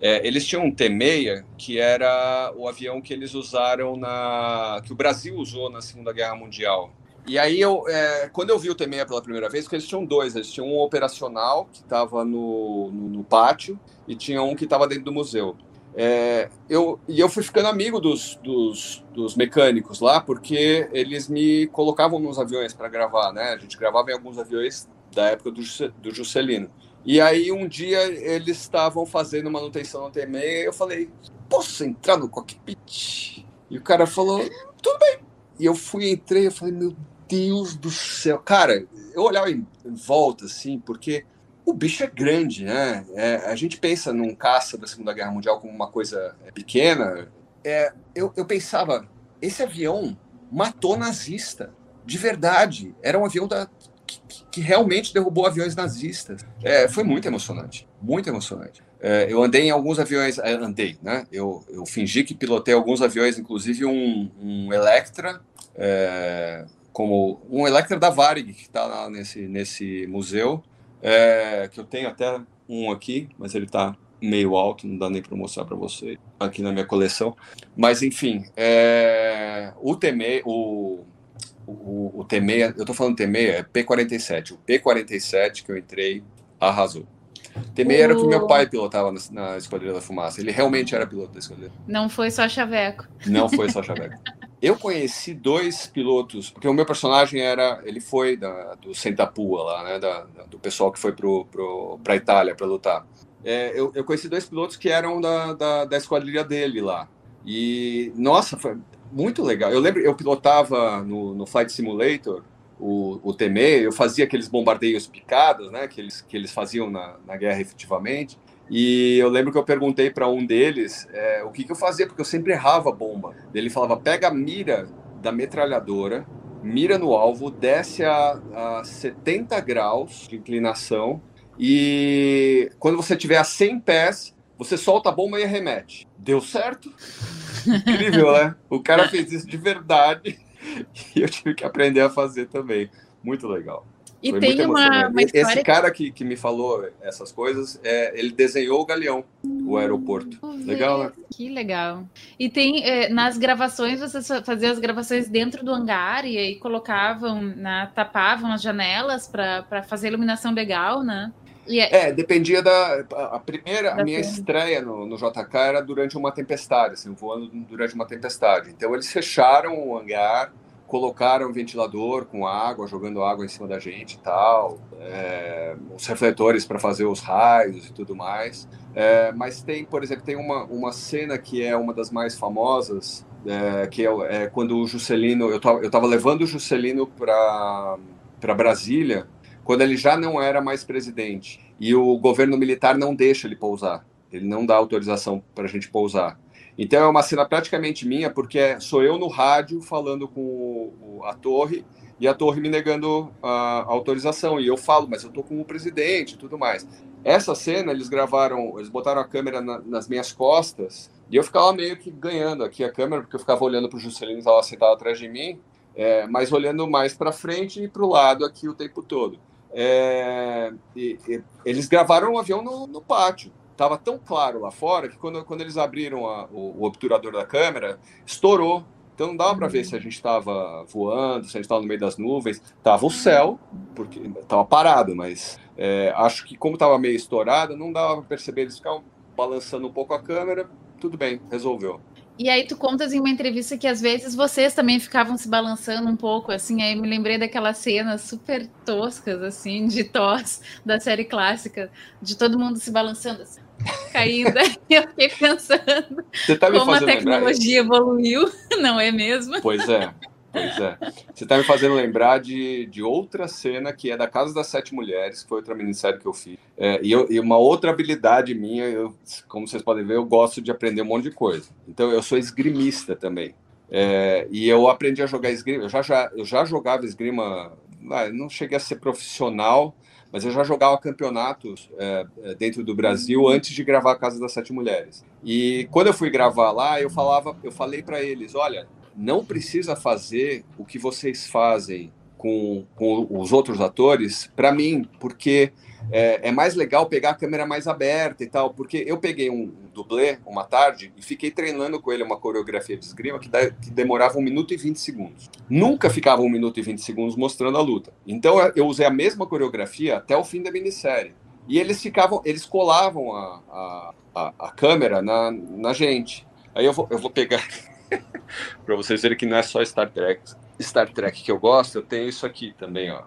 É, eles tinham um T6, que era o avião que eles usaram na. que o Brasil usou na Segunda Guerra Mundial. E aí, eu, é, quando eu vi o T6 pela primeira vez, porque eles tinham dois, eles tinham um operacional que estava no, no, no, pátio e tinha um que estava dentro do museu. É, eu, e eu fui ficando amigo dos, dos, dos, mecânicos lá, porque eles me colocavam nos aviões para gravar, né? A gente gravava em alguns aviões da época do, do Juscelino. E aí um dia eles estavam fazendo manutenção no TME e eu falei, posso entrar no cockpit? E o cara falou, tudo bem. E eu fui, entrei, eu falei, meu Deus do céu. Cara, eu olhava em, em volta, assim, porque o bicho é grande, né? É, a gente pensa num caça da Segunda Guerra Mundial como uma coisa é, pequena. É, eu, eu pensava, esse avião matou nazista, de verdade. Era um avião da, que realmente derrubou aviões nazistas. É, foi muito emocionante, muito emocionante. É, eu andei em alguns aviões, é, andei, né? Eu, eu fingi que pilotei alguns aviões, inclusive um, um Electra, é, como um Electra da Varig, que está lá nesse, nesse museu, é, que eu tenho até um aqui, mas ele está meio alto, não dá nem para mostrar para você aqui na minha coleção. Mas enfim, é, o TME, o o, o T6, eu tô falando T6, é P47. O P47 que eu entrei arrasou. T6 era o que meu pai pilotava na, na Esquadrilha da Fumaça. Ele realmente era piloto da Esquadrilha. Não foi só Chaveco. Não foi só Chaveco. Eu conheci dois pilotos, porque o meu personagem era, ele foi da, do Sentapua lá, né, da, do pessoal que foi pro, pra Itália para lutar. É, eu, eu, conheci dois pilotos que eram da, da, da esquadrilha dele lá. E, nossa, foi, muito legal. Eu lembro, eu pilotava no, no Flight Simulator o, o TME, eu fazia aqueles bombardeios picados, né, que eles, que eles faziam na, na guerra efetivamente. E eu lembro que eu perguntei para um deles é, o que, que eu fazia, porque eu sempre errava a bomba. Ele falava: pega a mira da metralhadora, mira no alvo, desce a, a 70 graus de inclinação e quando você tiver a 100 pés, você solta a bomba e arremete. Deu certo? Incrível, né? O cara fez isso de verdade e eu tive que aprender a fazer também. Muito legal. E Foi tem uma, uma história... Esse cara que, que me falou essas coisas, é, ele desenhou o Galeão, o aeroporto. Legal, né? Que legal. E tem, é, nas gravações, vocês faziam as gravações dentro do hangar e aí colocavam, na, tapavam as janelas para fazer iluminação legal, né? É... é, dependia da. A primeira, a minha estreia no, no JK era durante uma tempestade, assim, voando durante uma tempestade. Então eles fecharam o hangar, colocaram um ventilador com água, jogando água em cima da gente e tal, é, os refletores para fazer os raios e tudo mais. É, mas tem, por exemplo, tem uma, uma cena que é uma das mais famosas, é, que é, é, quando o Juscelino. Eu estava eu tava levando o Juscelino para Brasília quando ele já não era mais presidente. E o governo militar não deixa ele pousar. Ele não dá autorização para a gente pousar. Então é uma cena praticamente minha, porque sou eu no rádio falando com o, a torre e a torre me negando a autorização. E eu falo, mas eu tô com o presidente e tudo mais. Essa cena eles gravaram, eles botaram a câmera na, nas minhas costas e eu ficava meio que ganhando aqui a câmera, porque eu ficava olhando para o Juscelino, estava sentado atrás de mim, é, mas olhando mais para frente e para o lado aqui o tempo todo. É, e, e, eles gravaram um avião no, no pátio. Tava tão claro lá fora que quando, quando eles abriram a, o, o, obturador da câmera, estourou. Então não dava para ver se a gente estava voando, se a gente estava no meio das nuvens. Tava o céu, porque estava parado, mas é, acho que como estava meio estourado, não dava para perceber. Eles ficavam balançando um pouco a câmera. Tudo bem, resolveu. E aí tu contas em uma entrevista que às vezes vocês também ficavam se balançando um pouco, assim, aí me lembrei daquelas cenas super toscas, assim, de tos da série clássica, de todo mundo se balançando, assim, caindo, eu fiquei pensando tá como a tecnologia evoluiu, não é mesmo? Pois é, Pois é. Você está me fazendo lembrar de, de outra cena que é da Casa das Sete Mulheres, que foi outra minissérie que eu fiz. É, e, eu, e, uma outra habilidade minha, eu, como vocês podem ver, eu gosto de aprender um monte de coisa. Então, eu sou esgrimista também. É, e eu aprendi a jogar esgrima. Eu já, já, eu já jogava esgrima, ah, não cheguei a ser profissional, mas eu já jogava campeonatos é, é, dentro do Brasil antes de gravar a Casa das Sete Mulheres. E quando eu fui gravar lá, eu falava, eu falei para eles, olha, não precisa fazer o que vocês fazem com, com os outros atores para mim, porque é, é, mais legal pegar a câmera mais aberta e tal, porque eu peguei um, dublê uma tarde e fiquei treinando com ele uma coreografia de esgrima que, que, demorava um minuto e 20 segundos. Nunca ficava um minuto e 20 segundos mostrando a luta. Então eu usei a mesma coreografia até o fim da minissérie. E eles ficavam, eles colavam a, a, a, a câmera na, na gente. Aí eu vou, eu vou pegar para vocês verem que não é só Star Trek, Star Trek que eu gosto, eu tenho isso aqui também, ó.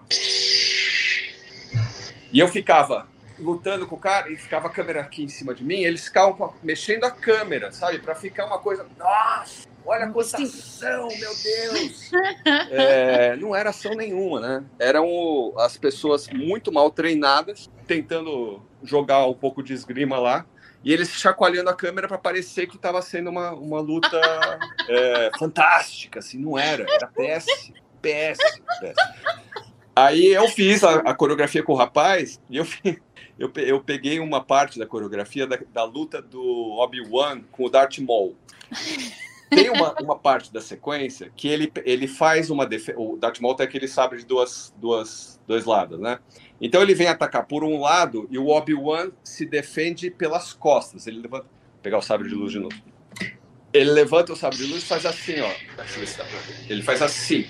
E eu ficava lutando com o cara e ficava a câmera aqui em cima de mim, eles ficavam mexendo a câmera, sabe? Para ficar uma coisa. Nossa, olha a cotação, meu Deus! É, não era ação nenhuma, né? Eram as pessoas muito mal treinadas, tentando jogar um pouco de esgrima lá. E eles chacoalhando a câmera para parecer que estava sendo uma, uma luta é, fantástica, assim, não era, era péssimo, péssimo, péssimo. Aí eu fiz a, a coreografia com o rapaz e eu, eu, eu peguei uma parte da coreografia da, da luta do Obi-Wan com o Darth Maul. Tem uma, uma parte da sequência que ele, ele faz uma defesa. O Darth Maul tem aquele sabre de duas, duas, dois lados, né? Então ele vem atacar por um lado e o Obi-Wan se defende pelas costas. Ele levanta. Vou pegar o sabre de luz de novo. Ele levanta o sabre de luz e faz assim, ó. Ele faz assim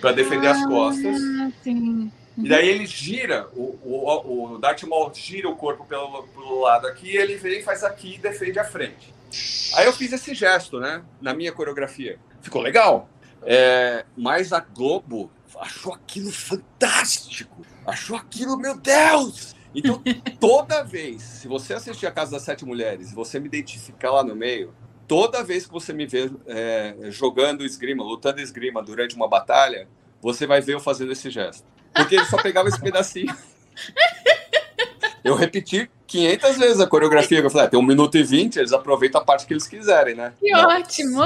para defender ah, as costas. Sim. E daí ele gira, o, o, o Darth Maul gira o corpo pelo, pelo lado aqui, ele vem, faz aqui e defende a frente. Aí eu fiz esse gesto, né, na minha coreografia. Ficou legal. É, mas a Globo achou aquilo fantástico. Achou aquilo, meu Deus! Então, toda vez, se você assistir a Casa das Sete Mulheres e você me identificar lá no meio, toda vez que você me vê é, jogando esgrima, lutando esgrima durante uma batalha, você vai ver eu fazendo esse gesto. Porque ele só pegava esse pedacinho. Eu repeti 500 vezes a coreografia. Eu falei, ah, tem um minuto e vinte, eles aproveitam a parte que eles quiserem, né? Que Não. ótimo!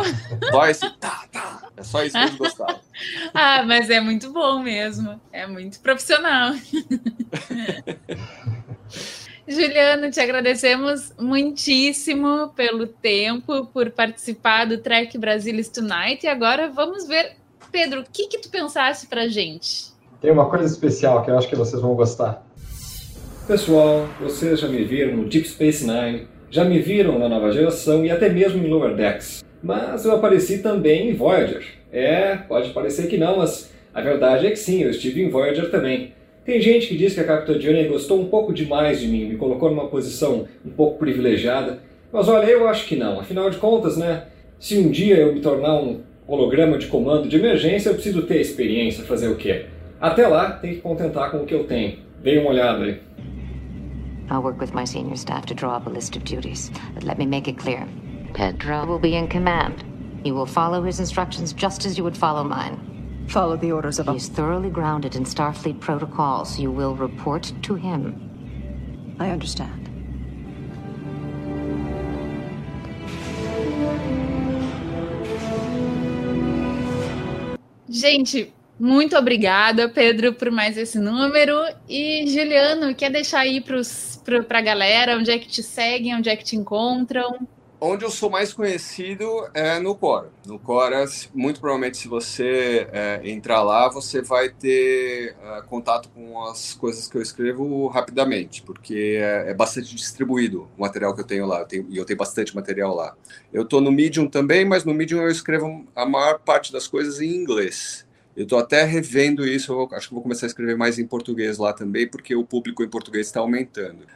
Só esse, tá, tá. É só isso que eles gostavam. ah, mas é muito bom mesmo. É muito profissional. Juliano, te agradecemos muitíssimo pelo tempo, por participar do Trek Brasilis Tonight. E agora vamos ver, Pedro, o que, que tu pensaste pra gente? Tem uma coisa especial que eu acho que vocês vão gostar. Pessoal, vocês já me viram no Deep Space Nine, já me viram na nova geração e até mesmo em Lower Decks. Mas eu apareci também em Voyager. É, pode parecer que não, mas a verdade é que sim, eu estive em Voyager também. Tem gente que diz que a Capitã Johnny gostou um pouco demais de mim, me colocou numa posição um pouco privilegiada. Mas olha, eu acho que não. Afinal de contas, né? Se um dia eu me tornar um holograma de comando de emergência, eu preciso ter experiência, fazer o quê? Até lá, tem que contentar com o que eu tenho. Dê uma olhada aí. I'll work with my senior staff to draw up a list of duties. But let me make it clear. Pedro will be in command. You will follow his instructions just as you would follow mine. Follow the orders of... He is thoroughly grounded in Starfleet protocols. You will report to him. I understand. Gente, muito obrigada, Pedro, por mais esse número. E Juliano, quer deixar aí para a galera onde é que te seguem, onde é que te encontram? Onde eu sou mais conhecido é no Quora. No Quora, muito provavelmente, se você é, entrar lá, você vai ter é, contato com as coisas que eu escrevo rapidamente, porque é, é bastante distribuído o material que eu tenho lá. E eu tenho bastante material lá. Eu estou no Medium também, mas no Medium eu escrevo a maior parte das coisas em inglês. Eu estou até revendo isso, acho que vou começar a escrever mais em português lá também, porque o público em português está aumentando.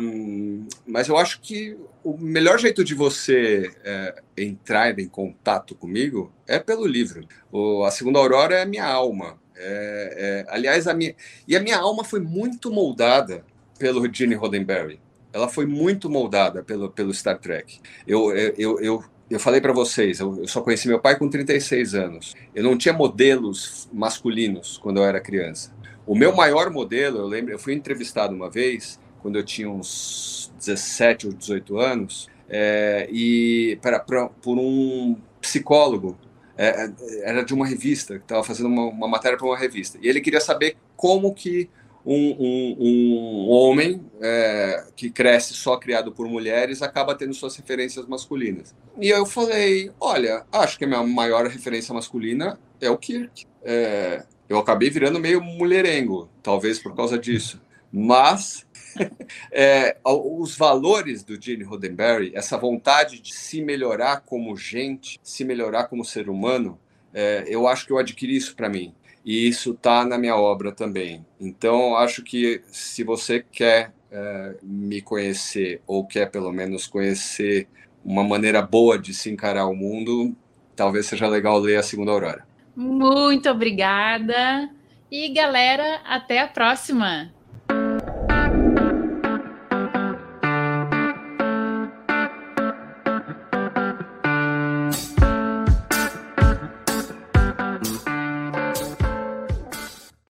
Um, mas eu acho que o melhor jeito de você é, entrar em contato comigo é pelo livro. O, a Segunda Aurora é a minha alma. É, é, aliás, a minha, e a minha alma foi muito moldada pelo Gene Roddenberry. Ela foi muito moldada pelo, pelo Star Trek. Eu, eu, eu, eu falei para vocês, eu, só conheci meu pai com 36 anos. Eu não tinha modelos masculinos quando eu era criança. O meu maior modelo, eu lembro, eu fui entrevistado uma vez, quando eu tinha uns 17 ou 18 anos, é, e pra, pra, por um psicólogo, é, era de uma revista, estava fazendo uma, uma matéria para uma revista. E ele queria saber como que um, um, um homem é, que cresce só criado por mulheres acaba tendo suas referências masculinas. E eu falei, olha, acho que a minha maior referência masculina é o Kirk. É, eu acabei virando meio mulherengo, talvez por causa disso. Mas é, os valores do Gene Roddenberry, essa vontade de se melhorar como gente, se melhorar como ser humano, é, eu acho que eu adquiri isso para mim. E isso está na minha obra também. Então, acho que se você quer é, me conhecer, ou quer pelo menos conhecer uma maneira boa de se encarar o mundo, talvez seja legal ler A Segunda Aurora. Muito obrigada. E galera, até a próxima!